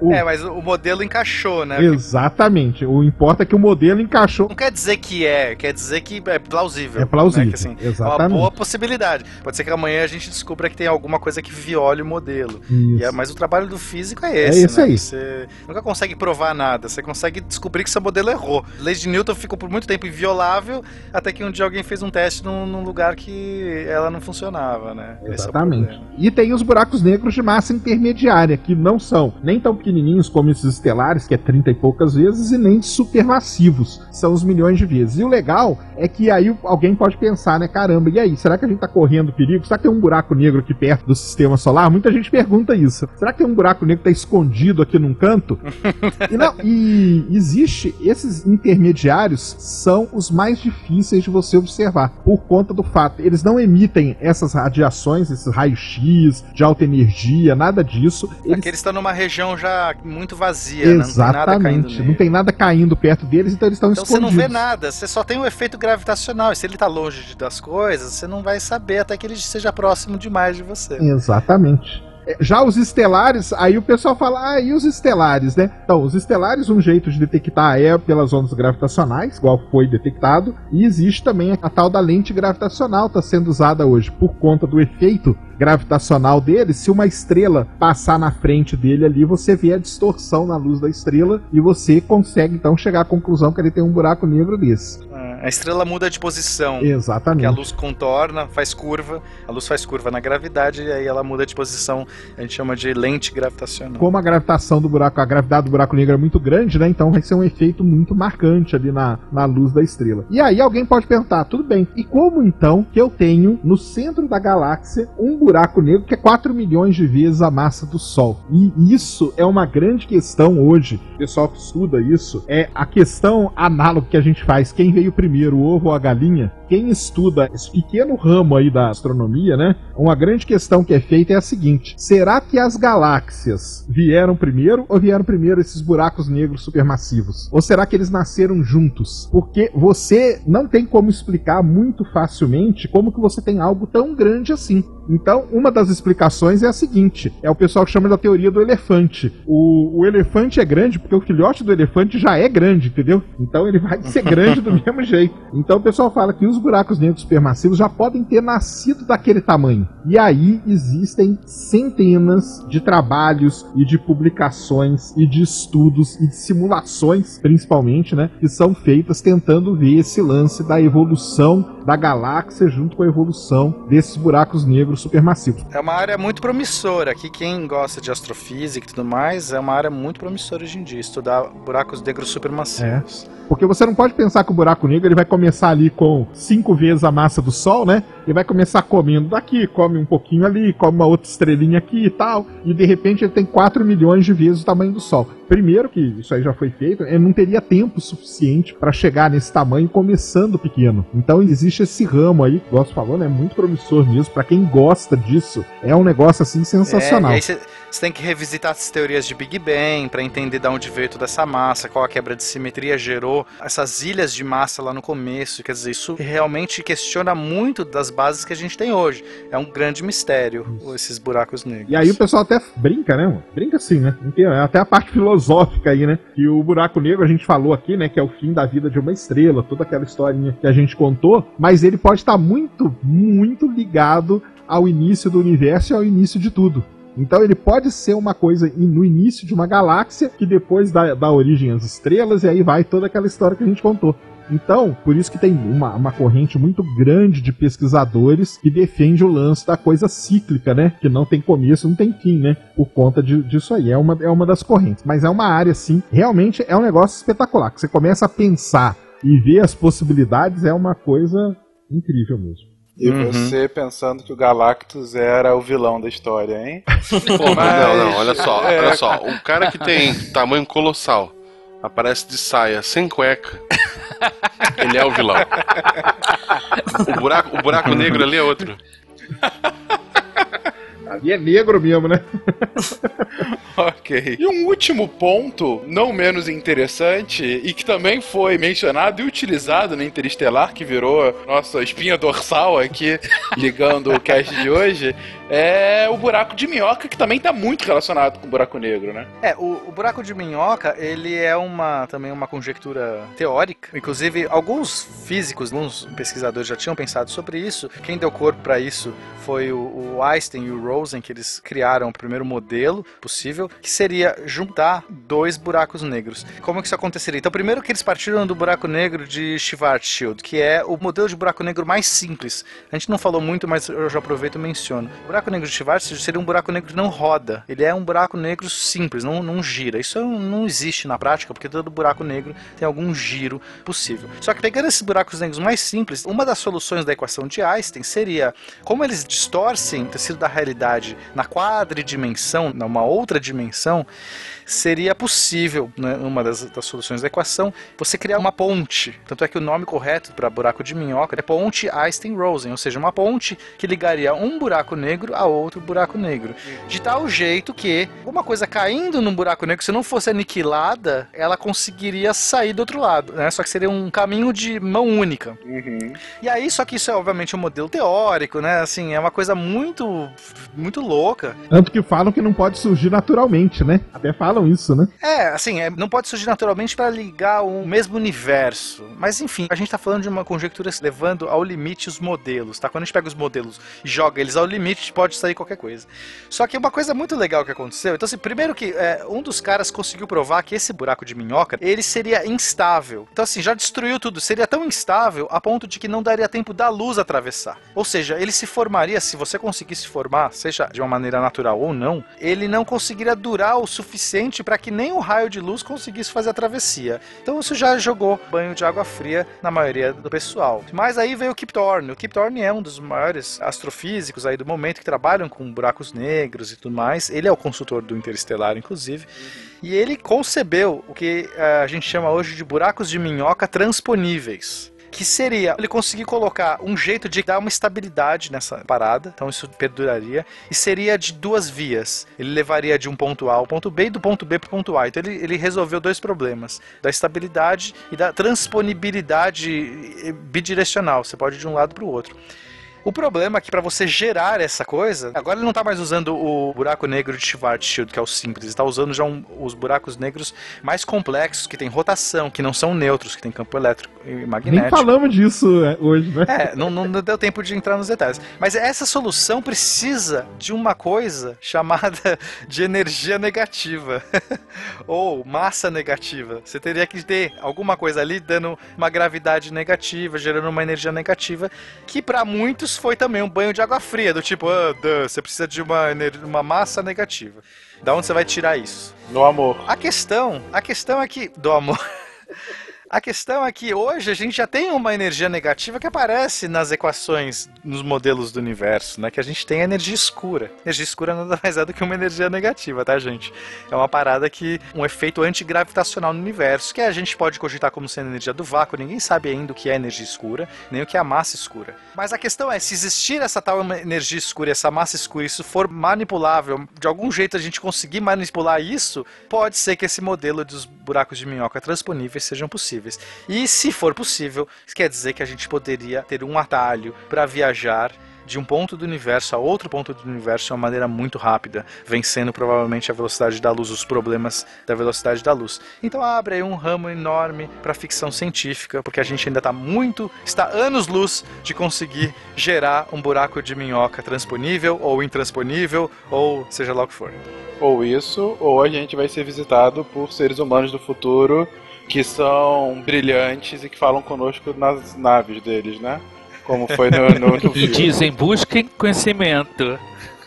O- É, mas o modelo encaixou, né? Exatamente. O importa é que o modelo encaixou. Não quer dizer que é, quer dizer que é plausível. É plausível, né? Que, assim, É exatamente. uma boa possibilidade. Pode ser que amanhã a gente descubra que tem alguma coisa que viole o modelo. Isso. E é- mas o trabalho do físico é É esse. esse né? aí. Você nunca consegue provar nada. Você consegue descobrir que seu modelo errou. A lei de Newton ficou por muito tempo inviolável, até que um dia alguém fez um teste num, num lugar que ela não funcionava, né? É Exatamente. problema. e tem os buracos negros de massa intermediária, que não são nem tão pequenininhos como esses estelares, que é 30 e poucas vezes, e nem supermassivos, são os milhões de vezes. E o legal é que aí alguém pode pensar, né? Caramba, e aí? Será que a gente tá correndo perigo? Será que tem um buraco negro aqui perto do sistema solar? Muita gente pergunta isso. Será que tem um buraco negro que tá escondido aqui num canto? E, não, e existe, esses intermediários são os mais difíceis de você observar, por conta do fato, eles não emitem essas radiações, esses raios-x de alta energia, nada disso. Eles, Aqui eles estão numa região já muito vazia, né? não tem nada caindo exatamente, nele. não tem nada caindo perto deles, então eles estão Então você escondidos. não vê nada, você só tem o efeito gravitacional. E se ele tá longe das coisas, você não vai saber até que ele seja próximo demais de você. Exatamente. É, Já os estelares, aí o pessoal fala, ah, e os estelares, né? Então, os estelares, um jeito de detectar é pelas ondas gravitacionais, igual foi detectado, e existe também a tal da lente gravitacional, está sendo usada hoje por conta do efeito gravitacional dele. Se uma estrela passar na frente dele ali, você vê a distorção na luz da estrela e você consegue então chegar à conclusão que ele tem um buraco negro desse. É, A estrela muda de posição. Exatamente. Que a luz contorna, faz curva, a luz faz curva na gravidade e aí ela muda de posição, a gente chama de lente gravitacional. Como a gravitação do buraco, a gravidade do buraco negro é muito grande, né? Então vai ser um efeito muito marcante ali na, na luz da estrela. E aí alguém pode perguntar, tudo bem, e como então que eu tenho no centro da galáxia um buraco negro que é 4 milhões de vezes a massa do Sol? E isso é uma grande questão hoje, o pessoal que estuda isso, é a questão análoga que a gente faz, quem veio primeiro primeiro, o ovo ou a galinha? Quem estuda esse pequeno ramo aí da astronomia, né? Uma grande questão que é feita é a seguinte: será que as galáxias vieram primeiro ou vieram primeiro esses buracos negros supermassivos? Ou será que eles nasceram juntos? Porque você não tem como explicar muito facilmente como que você tem algo tão grande assim. Então, uma das explicações é a seguinte: é o pessoal que chama da teoria do elefante. O, o elefante é grande porque o filhote do elefante já é grande, entendeu? Então ele vai ser grande do mesmo jeito. Então o pessoal fala que os buracos negros supermassivos já podem ter nascido daquele tamanho. E aí existem centenas de trabalhos e de publicações e de estudos e de simulações, principalmente, né, que são feitas tentando ver esse lance da evolução da galáxia junto com a evolução desses buracos negros supermassivos. É uma área muito promissora. Aqui quem gosta de astrofísica e tudo mais, é uma área muito promissora hoje em dia, estudar buracos negros supermassivos. É. Porque você não pode pensar que o buraco negro ele vai começar ali com cinco vezes a massa do Sol, né? Ele vai começar comendo daqui, come um pouquinho ali, come uma outra estrelinha aqui e tal. E de repente ele tem 4 milhões de vezes o tamanho do Sol. Primeiro, que isso aí já foi feito, ele não teria tempo suficiente para chegar nesse tamanho começando pequeno. Então existe esse ramo aí, Gosto falou, né? Muito promissor mesmo. Para quem gosta disso, é um negócio assim sensacional. É, você tem que revisitar as teorias de Big Bang para entender de onde veio toda essa massa, qual a quebra de simetria gerou essas ilhas de massa lá no começo. Quer dizer, isso realmente questiona muito das bases que a gente tem hoje. É um grande mistério, esses buracos negros. E aí o pessoal até brinca, né? Mano? Brinca assim, né? Até a parte filosófica aí, né? Que o buraco negro a gente falou aqui, né? Que é o fim da vida de uma estrela, toda aquela historinha que a gente contou, mas ele pode estar muito, muito ligado ao início do universo e ao início de tudo. Então ele pode ser uma coisa no início de uma galáxia que depois dá, dá origem às estrelas e aí vai toda aquela história que a gente contou. Então, por isso que tem uma, uma corrente muito grande de pesquisadores que defende o lance da coisa cíclica, né? Que não tem começo, não tem fim, né? Por conta de, disso aí. É uma, é uma das correntes. Mas é uma área, assim, realmente é um negócio espetacular. Que você começa a pensar e ver as possibilidades, é uma coisa incrível mesmo. E uhum. você pensando que o Galactus era o vilão da história, hein? Pô, mas... Não, não, olha só, é... olha só. O cara que tem tamanho colossal aparece de saia sem cueca. Ele é o vilão. O buraco, o buraco negro ali é outro. Ali é negro mesmo, né? ok. E um último ponto, não menos interessante, e que também foi mencionado e utilizado no Interestelar, que virou nossa espinha dorsal aqui, ligando o cast de hoje, é o buraco de minhoca, que também está muito relacionado com o buraco negro, né? É, o, o, buraco de minhoca, ele é uma também uma conjectura teórica. Inclusive, alguns físicos, alguns pesquisadores já tinham pensado sobre isso. Quem deu corpo para isso foi o, o, Einstein e o Rosen, que eles criaram o primeiro modelo possível, que seria juntar dois buracos negros. Como que isso aconteceria? Então, primeiro que eles partiram do buraco negro de Schwarzschild, que é o modelo de buraco negro mais simples. A gente não falou muito, mas eu já aproveito e menciono. O buraco negro de Schwarzschild seria um buraco negro que não roda. Ele é um buraco negro simples, não, não gira. Isso não existe na prática, porque todo buraco negro tem algum giro possível. Só que pegando esses buracos negros mais simples, uma das soluções da equação de Einstein seria como eles distorcem o tecido da realidade na quadridimensão, numa outra dimensão, seria possível, né, uma das, das, soluções da equação, você criar uma ponte. Tanto é que o nome correto para buraco de minhoca é ponte Einstein-Rosen, ou seja, uma ponte que ligaria um buraco negro a outro buraco negro. De tal jeito que uma coisa caindo num buraco negro, se não fosse aniquilada, ela conseguiria sair do outro lado, né? Só que seria um caminho de mão única. Uhum. E aí, só que isso é obviamente um modelo teórico, né? Assim, é uma coisa muito, muito louca. Tanto que falam que não pode surgir naturalmente, né? Até falam falam isso, né? É, assim, é, não pode surgir naturalmente para ligar o mesmo universo. Mas enfim, a gente tá falando de uma conjectura levando ao limite os modelos, tá? Quando a gente pega os modelos e joga eles ao limite, pode sair qualquer coisa. Só que uma coisa muito legal que aconteceu, então assim, primeiro que é, um dos caras conseguiu provar que esse buraco de minhoca, ele seria instável. Então assim, já destruiu tudo, seria tão instável a ponto de que não daria tempo da luz atravessar. Ou seja, ele se formaria, se você conseguisse formar, seja de uma maneira natural ou não, ele não conseguiria durar o suficiente suficiente para que nem o raio de luz conseguisse fazer a travessia. Então isso já jogou banho de água fria na maioria do pessoal. Mas aí veio o Kip Thorne. O Kip Thorne é um dos maiores astrofísicos aí do momento que trabalham com buracos negros e tudo mais. Ele é o consultor do Interestelar, inclusive. E ele concebeu o que eh, a gente chama hoje de buracos de minhoca transponíveis. Que seria ele conseguir colocar um jeito de dar uma estabilidade nessa parada, então isso perduraria, e seria de duas vias. Ele levaria de um ponto A ao ponto B e do ponto B para o ponto A. Então ele, ele resolveu dois problemas, da estabilidade e da transponibilidade bidirecional. Você pode ir de um lado para o outro. O problema é que para você gerar essa coisa, agora ele não está mais usando o buraco negro de Schwarzschild, que é o simples, ele está usando já um, os buracos negros mais complexos, que tem rotação, que não são neutros, que tem campo elétrico e magnético. Nem falamos disso é, hoje, né? É, não, não deu tempo de entrar nos detalhes. Mas essa solução precisa de uma coisa chamada de energia negativa. Ou massa negativa. Você teria que ter alguma coisa ali dando uma gravidade negativa, gerando uma energia negativa, que para muitos foi também um banho de água fria, do tipo, ah, duh, você precisa de uma, uma massa negativa. Da onde você vai tirar isso? No amor. A questão, a questão é que do amor A questão é que hoje a gente já tem uma energia negativa que aparece nas equações, nos modelos do universo, né? Que a gente tem a energia escura. Energia escura nada mais é do que uma energia negativa, tá, gente? É uma parada que. um efeito antigravitacional no universo, que a gente pode cogitar como sendo energia do vácuo. Ninguém sabe ainda o que é energia escura, nem o que é a massa escura. Mas a questão é, se existir essa tal energia escura, essa massa escura, isso for manipulável, de algum jeito a gente conseguir manipular isso, pode ser que esse modelo dos buracos de minhoca transponíveis sejam possíveis possíveis. E se for possível, isso quer dizer que a gente poderia ter um atalho para viajar de um ponto do universo a outro ponto do universo de uma maneira muito rápida, vencendo provavelmente a velocidade da luz, os problemas da velocidade da luz. Então abre aí um ramo enorme para ficção científica, porque a gente ainda está muito, está anos-luz de conseguir gerar um buraco de minhoca transponível ou intransponível, ou seja lá o que for. Ou isso, ou a gente vai ser visitado por seres humanos do futuro que são brilhantes e que falam conosco nas naves deles, né? Como foi no, no, no E dizem, busquem conhecimento.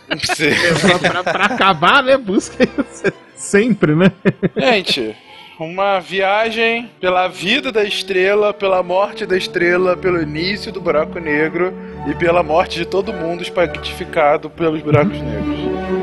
pra, pra, acabar, né? Busquem sempre, né? Gente, uma viagem pela vida da estrela, pela morte da estrela, pelo início do buraco negro e pela morte de todo mundo espaguetificado pelos buracos negros.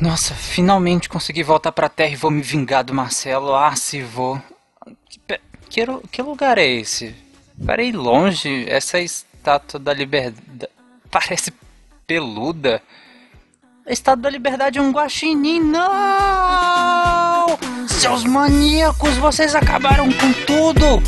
Nossa, finalmente consegui voltar pra terra e vou me vingar do Marcelo. Ah, se vou. Que, que, que lugar é esse? Parei longe. Essa estátua da liberdade. Parece peluda. Estátua da liberdade é um guaxinim. Não! Seus maníacos, vocês acabaram com tudo!